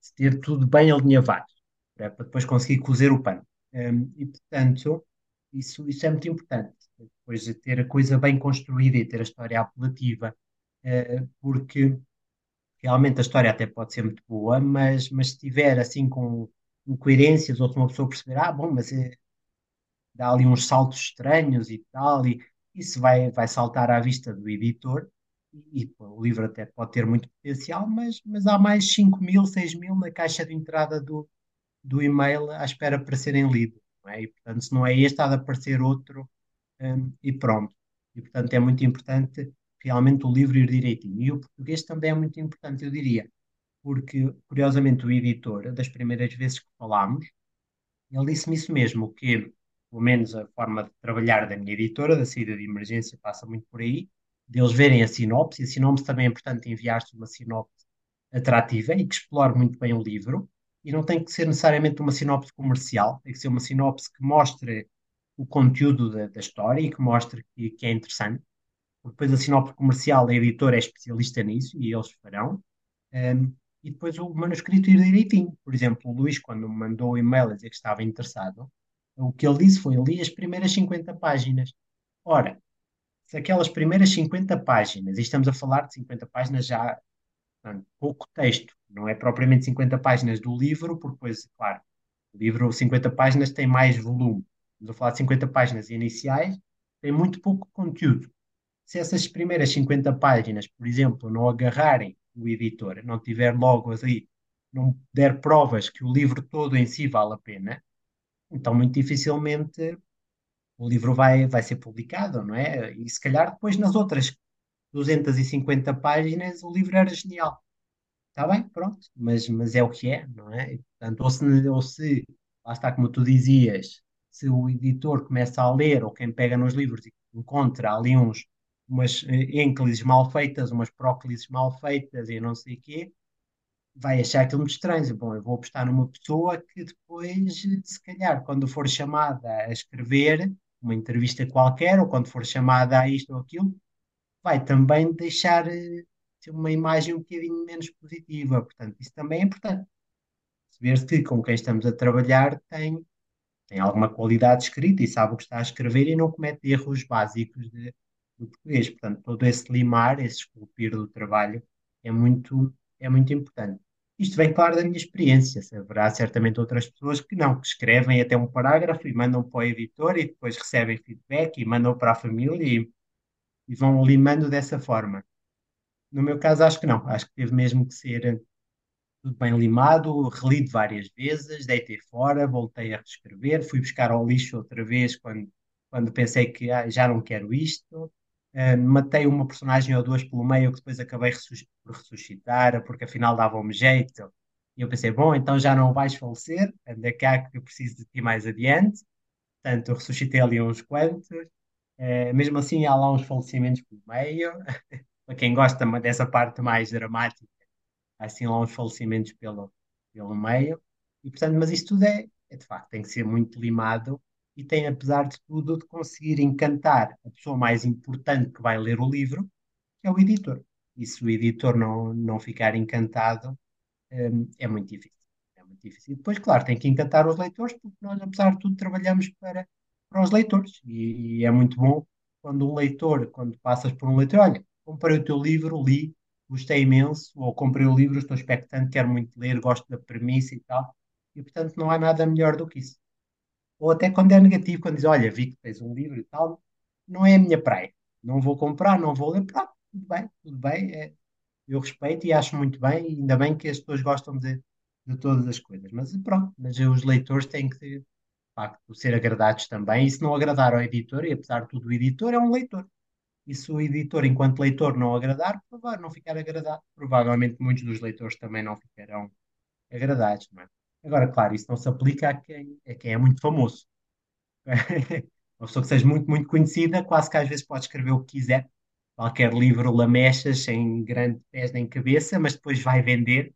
de ter tudo bem alinhavado, para, depois conseguir cozer o pano. Um, e, portanto, isso, isso é muito importante. Depois de ter a coisa bem construída e ter a história apelativa, porque realmente a história até pode ser muito boa, mas, mas se estiver assim com incoerências, ou se uma pessoa perceber, ah, bom, mas é, dá ali uns saltos estranhos e tal, e isso vai, vai saltar à vista do editor. E, pô, o livro até pode ter muito potencial, mas, mas há mais cinco mil, seis mil na caixa de entrada do, do e-mail à espera para serem lidos. É? E, portanto, se não é este, há de aparecer outro, hum, e pronto. E, portanto, é muito importante realmente o livro ir direitinho. E o português também é muito importante, eu diria, porque, curiosamente, o editor, das primeiras vezes que falámos, ele disse-me isso mesmo, que, pelo menos, a forma de trabalhar da minha editora, da saída de emergência, passa muito por aí, deles verem a sinopse, e a sinopse também é importante enviar-se uma sinopse atrativa e que explore muito bem o livro, e não tem que ser necessariamente uma sinopse comercial, tem que ser uma sinopse que mostre o conteúdo da, da história e que mostre que, que é interessante. Depois a sinopse comercial, a editora é especialista nisso e eles farão. Um, e depois o manuscrito ir direitinho. Por exemplo, o Luís, quando me mandou o e-mail a dizer que estava interessado, o que ele disse foi: li as primeiras 50 páginas. Ora, se aquelas primeiras 50 páginas, e estamos a falar de 50 páginas já, portanto, pouco texto, não é propriamente 50 páginas do livro, porque depois, claro, o livro 50 páginas tem mais volume. Estamos a falar de 50 páginas iniciais, tem muito pouco conteúdo. Se essas primeiras 50 páginas, por exemplo, não agarrarem o editor, não tiver logo ali, não der provas que o livro todo em si vale a pena, então muito dificilmente o livro vai, vai ser publicado, não é? E se calhar depois nas outras 250 páginas o livro era genial. Está bem, pronto, mas, mas é o que é, não é? Portanto, ou se, ou se, lá está como tu dizias, se o editor começa a ler, ou quem pega nos livros e encontra ali uns, umas eh, ênclises mal feitas, umas próclises mal feitas e não sei o quê, vai achar aquilo muito estranho. Bom, eu vou apostar numa pessoa que depois, se calhar, quando for chamada a escrever uma entrevista qualquer, ou quando for chamada a isto ou aquilo, vai também deixar eh, uma imagem um bocadinho menos positiva. Portanto, isso também é importante. Saber que com quem estamos a trabalhar tem, tem alguma qualidade escrita e sabe o que está a escrever e não comete erros básicos de, do português. Portanto, todo esse limar, esse esculpir do trabalho é muito, é muito importante. Isto vem, claro, da minha experiência. Haverá certamente outras pessoas que não, que escrevem até um parágrafo e mandam para o editor e depois recebem feedback e mandam para a família e, e vão limando dessa forma. No meu caso, acho que não. Acho que teve mesmo que ser tudo bem limado, relido várias vezes, deitei fora, voltei a reescrever, fui buscar ao lixo outra vez quando, quando pensei que ah, já não quero isto. Uh, matei uma personagem ou duas pelo meio que depois acabei por ressuscitar, porque afinal dava-me jeito. E eu pensei, bom, então já não vais falecer, anda cá que eu preciso de ti mais adiante. Portanto, ressuscitei ali uns quantos. Uh, mesmo assim, há lá uns falecimentos pelo meio. Para quem gosta dessa parte mais dramática, há assim lá uns falecimentos pelo, pelo meio. E, portanto, mas isso tudo é, é de facto, tem que ser muito limado e tem, apesar de tudo, de conseguir encantar a pessoa mais importante que vai ler o livro, que é o editor. E se o editor não, não ficar encantado, hum, é muito difícil. É muito difícil. E depois, claro, tem que encantar os leitores, porque nós, apesar de tudo, trabalhamos para, para os leitores. E, e é muito bom quando um leitor, quando passas por um leitor, olha, comprei o teu livro, li, gostei imenso, ou comprei o livro, estou expectante, quero muito ler, gosto da premissa e tal. E, portanto, não há nada melhor do que isso. Ou até quando é negativo, quando diz, olha, vi que tens um livro e tal, não é a minha praia. Não vou comprar, não vou ler. Pronto, tudo bem, tudo bem. É, eu respeito e acho muito bem, ainda bem que as pessoas gostam de, de todas as coisas. Mas pronto, mas os leitores têm que, de facto, ser agradados também. E se não agradar ao editor, e apesar de tudo, o editor é um leitor. E se o editor, enquanto leitor, não agradar, não ficar agradado, provavelmente muitos dos leitores também não ficarão agradados, não é? Agora, claro, isso não se aplica a quem, a quem é muito famoso. Uma pessoa que seja muito, muito conhecida, quase que às vezes pode escrever o que quiser, qualquer livro lamechas, sem grande pés nem cabeça, mas depois vai vender.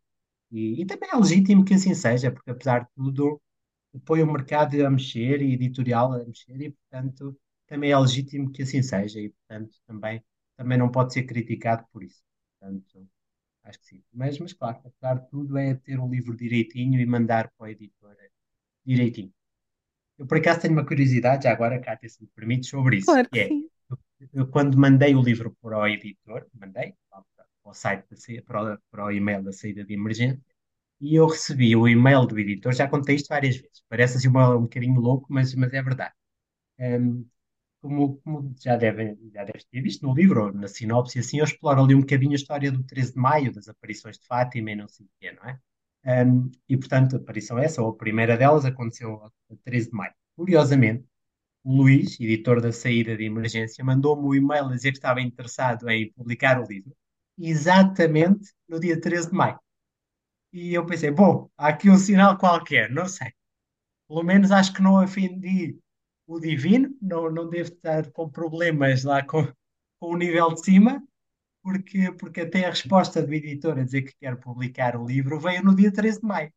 E, e, também é legítimo que assim seja, porque apesar de tudo, põe o mercado a mexer e editorial a mexer, e portanto também é legítimo que assim seja, e portanto também, também não pode ser criticado por isso. Portanto, Acho que sim. Mas, mas claro, apesar de tudo, é ter o livro direitinho e mandar para o editor direitinho. Eu, por acaso, tenho uma curiosidade, já agora, Cátia, se me permite, sobre isso. Claro que é, sim. eu, eu, quando mandei o livro para o editor, mandei para, para o site, da, para, o, para o e-mail da saída de emergência, e eu recebi o e-mail do editor, já contei isto várias vezes. Parece assim um, um bocadinho louco, mas, mas é verdade. Um, como, como já, devem, já deves ter visto no livro, ou na sinopse, assim, eu exploro ali um bocadinho a história do 13 de maio, das aparições de Fátima e não sei o quê, não é? Um, e, portanto, a aparição essa, ou a primeira delas, aconteceu a 13 de maio. Curiosamente, o Luís, editor da saída de emergência, mandou-me um e-mail a dizer que estava interessado em publicar o livro, exatamente no dia 13 de maio. E eu pensei, bom, há aqui um sinal qualquer, não sei. Pelo menos acho que não ofendi o divino, não, não deve estar com problemas lá com, com o nível de cima, porque, porque até a resposta do editor a dizer que quer publicar o livro veio no dia 13 de maio,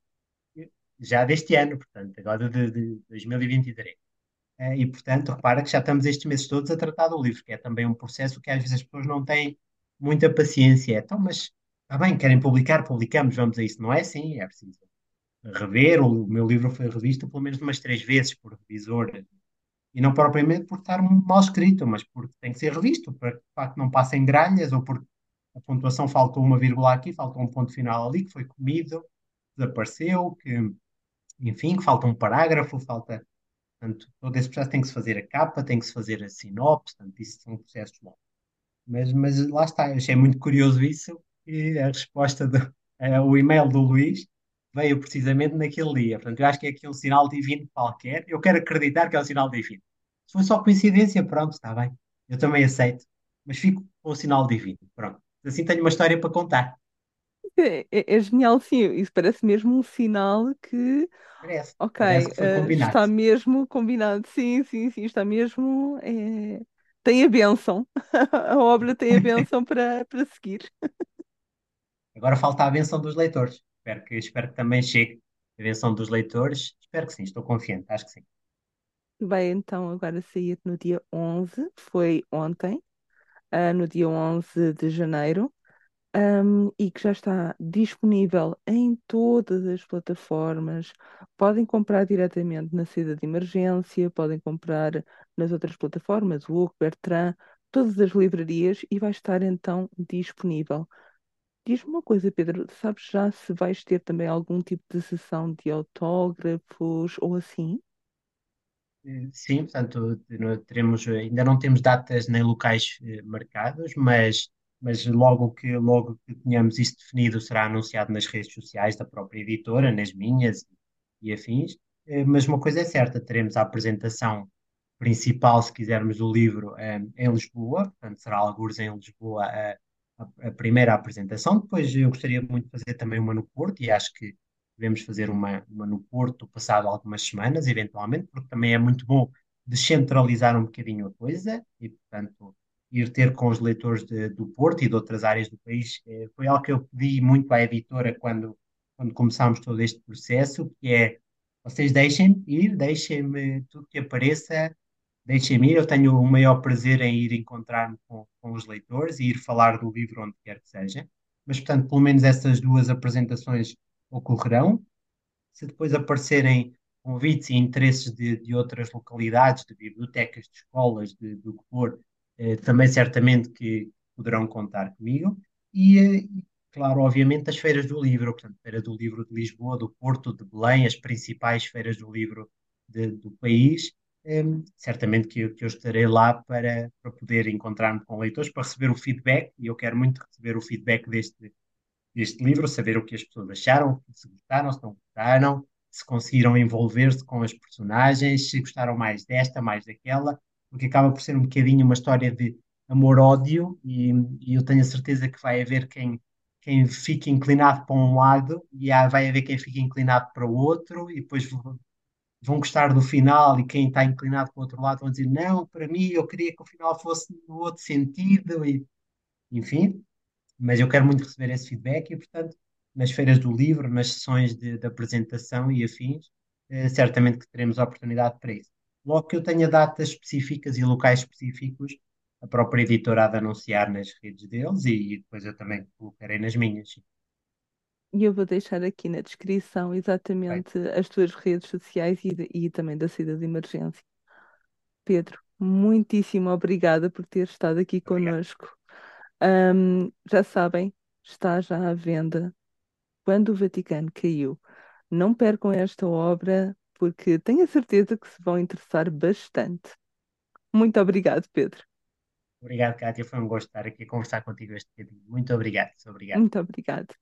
já deste ano, portanto, agora de, de 2023. Eh, e, portanto, repara que já estamos estes meses todos a tratar do livro, que é também um processo que às vezes as pessoas não têm muita paciência. Então, mas está bem, querem publicar, publicamos, vamos a isso. Não é assim, é preciso rever. O meu livro foi revisto pelo menos umas três vezes por revisor e não propriamente por estar mal escrito, mas porque tem que ser revisto, para que de facto não passem gralhas, ou porque a pontuação faltou uma vírgula aqui, faltou um ponto final ali, que foi comido, desapareceu, que, enfim, que falta um parágrafo, falta. Portanto, todo esse processo tem que se fazer a capa, tem que se fazer a sinopse, portanto, isso são processos longos. Mas, mas lá está, achei muito curioso isso, e a resposta, do, uh, o e-mail do Luís veio precisamente naquele dia. Portanto, eu acho que é aqui um sinal divino qualquer. Eu quero acreditar que é um sinal divino. Se foi só coincidência, pronto, está bem. Eu também aceito. Mas fico com o sinal divino. Pronto. Assim tenho uma história para contar. É, é, é genial, sim. Isso parece mesmo um sinal que, Parece. ok, Parece que combinado. está mesmo combinado. Sim, sim, sim, está mesmo. é, Tem a bênção. A obra tem a bênção para, para seguir. Agora falta a benção dos leitores. Espero que, espero que também chegue a atenção dos leitores. Espero que sim, estou confiante, acho que sim. Vai então agora sair no dia 11, foi ontem, ah, no dia 11 de janeiro, ahm, e que já está disponível em todas as plataformas. Podem comprar diretamente na saída de emergência, podem comprar nas outras plataformas, o Bertrand, todas as livrarias, e vai estar então disponível. Diz-me uma coisa, Pedro, sabes já se vais ter também algum tipo de sessão de autógrafos ou assim? Eh, Sim, portanto, teremos, eh, ainda não temos datas nem locais eh, marcados, mas, mas logo que, logo que tenhamos isso definido, será anunciado nas redes sociais da própria editora, nas minhas e afins. Mas uma coisa é certa, teremos a apresentação principal, se quisermos, do livro em Lisboa, portanto, será algures em Lisboa a, primeira apresentação. Depois eu gostaria muito de fazer também uma no Porto, e acho que devemos fazer uma, uma no Porto passado algumas semanas, eventualmente, porque também é muito bom descentralizar um bocadinho a coisa e, portanto, ir ter com os leitores de- do Porto e de outras áreas do país. Eh, foi algo que eu pedi muito à editora quando, quando começámos todo este processo, que é vocês deixem-me ir, deixem-me tudo que apareça, deixem-me ir. Eu tenho o maior prazer em ir encontrar-me com, com os leitores e ir falar do livro onde quer que seja. Mas, portanto, pelo menos essas duas apresentações ocorrerão. Se depois aparecerem convites e interesses de, de outras localidades, de bibliotecas, de escolas, de, do que for, eh, também certamente que poderão contar comigo. E, eh, claro, obviamente, as feiras do livro, portanto, Feira do Livro de Lisboa, do Porto, de Belém, as principais feiras do livro de- do país. Eh, certamente que, eu- que eu estarei lá para, para poder encontrar-me com leitores, para receber o feedback, e eu quero muito receber o feedback deste, deste livro, saber o que as pessoas acharam, se gostaram, se não gostaram, se conseguiram envolver-se com as personagens, se gostaram mais desta, mais daquela, porque acaba por ser um bocadinho uma história de amor-ódio e, e eu tenho a certeza que vai haver quem, quem fique inclinado para um lado e há- vai haver quem fique inclinado para o outro e depois vão gostar do final e quem está inclinado para o outro lado vão dizer não, para mim eu queria que o final fosse no outro sentido e enfim, mas eu quero muito receber esse feedback e, portanto, nas feiras do livro, nas sessões de, de apresentação e afins, eh, certamente que teremos a oportunidade para isso. Logo que eu tenha datas específicas e locais específicos, a própria editora há de anunciar nas redes deles e, depois eu também colocarei nas minhas. E eu vou deixar aqui na descrição Bem, exatamente as tuas redes sociais e, de- e também da saída de emergência. Pedro, muitíssimo obrigada por ter estado aqui conosco. Ahm, já sabem, está já à venda Quando o Vaticano Caiu. Não percam esta obra, porque tenho a certeza que se vão interessar bastante. Muito obrigado, Pedro. Obrigado, Kátia. Foi um gosto estar aqui a conversar contigo este bocadinho. Muito obrigado. Obrigado. Muito obrigado.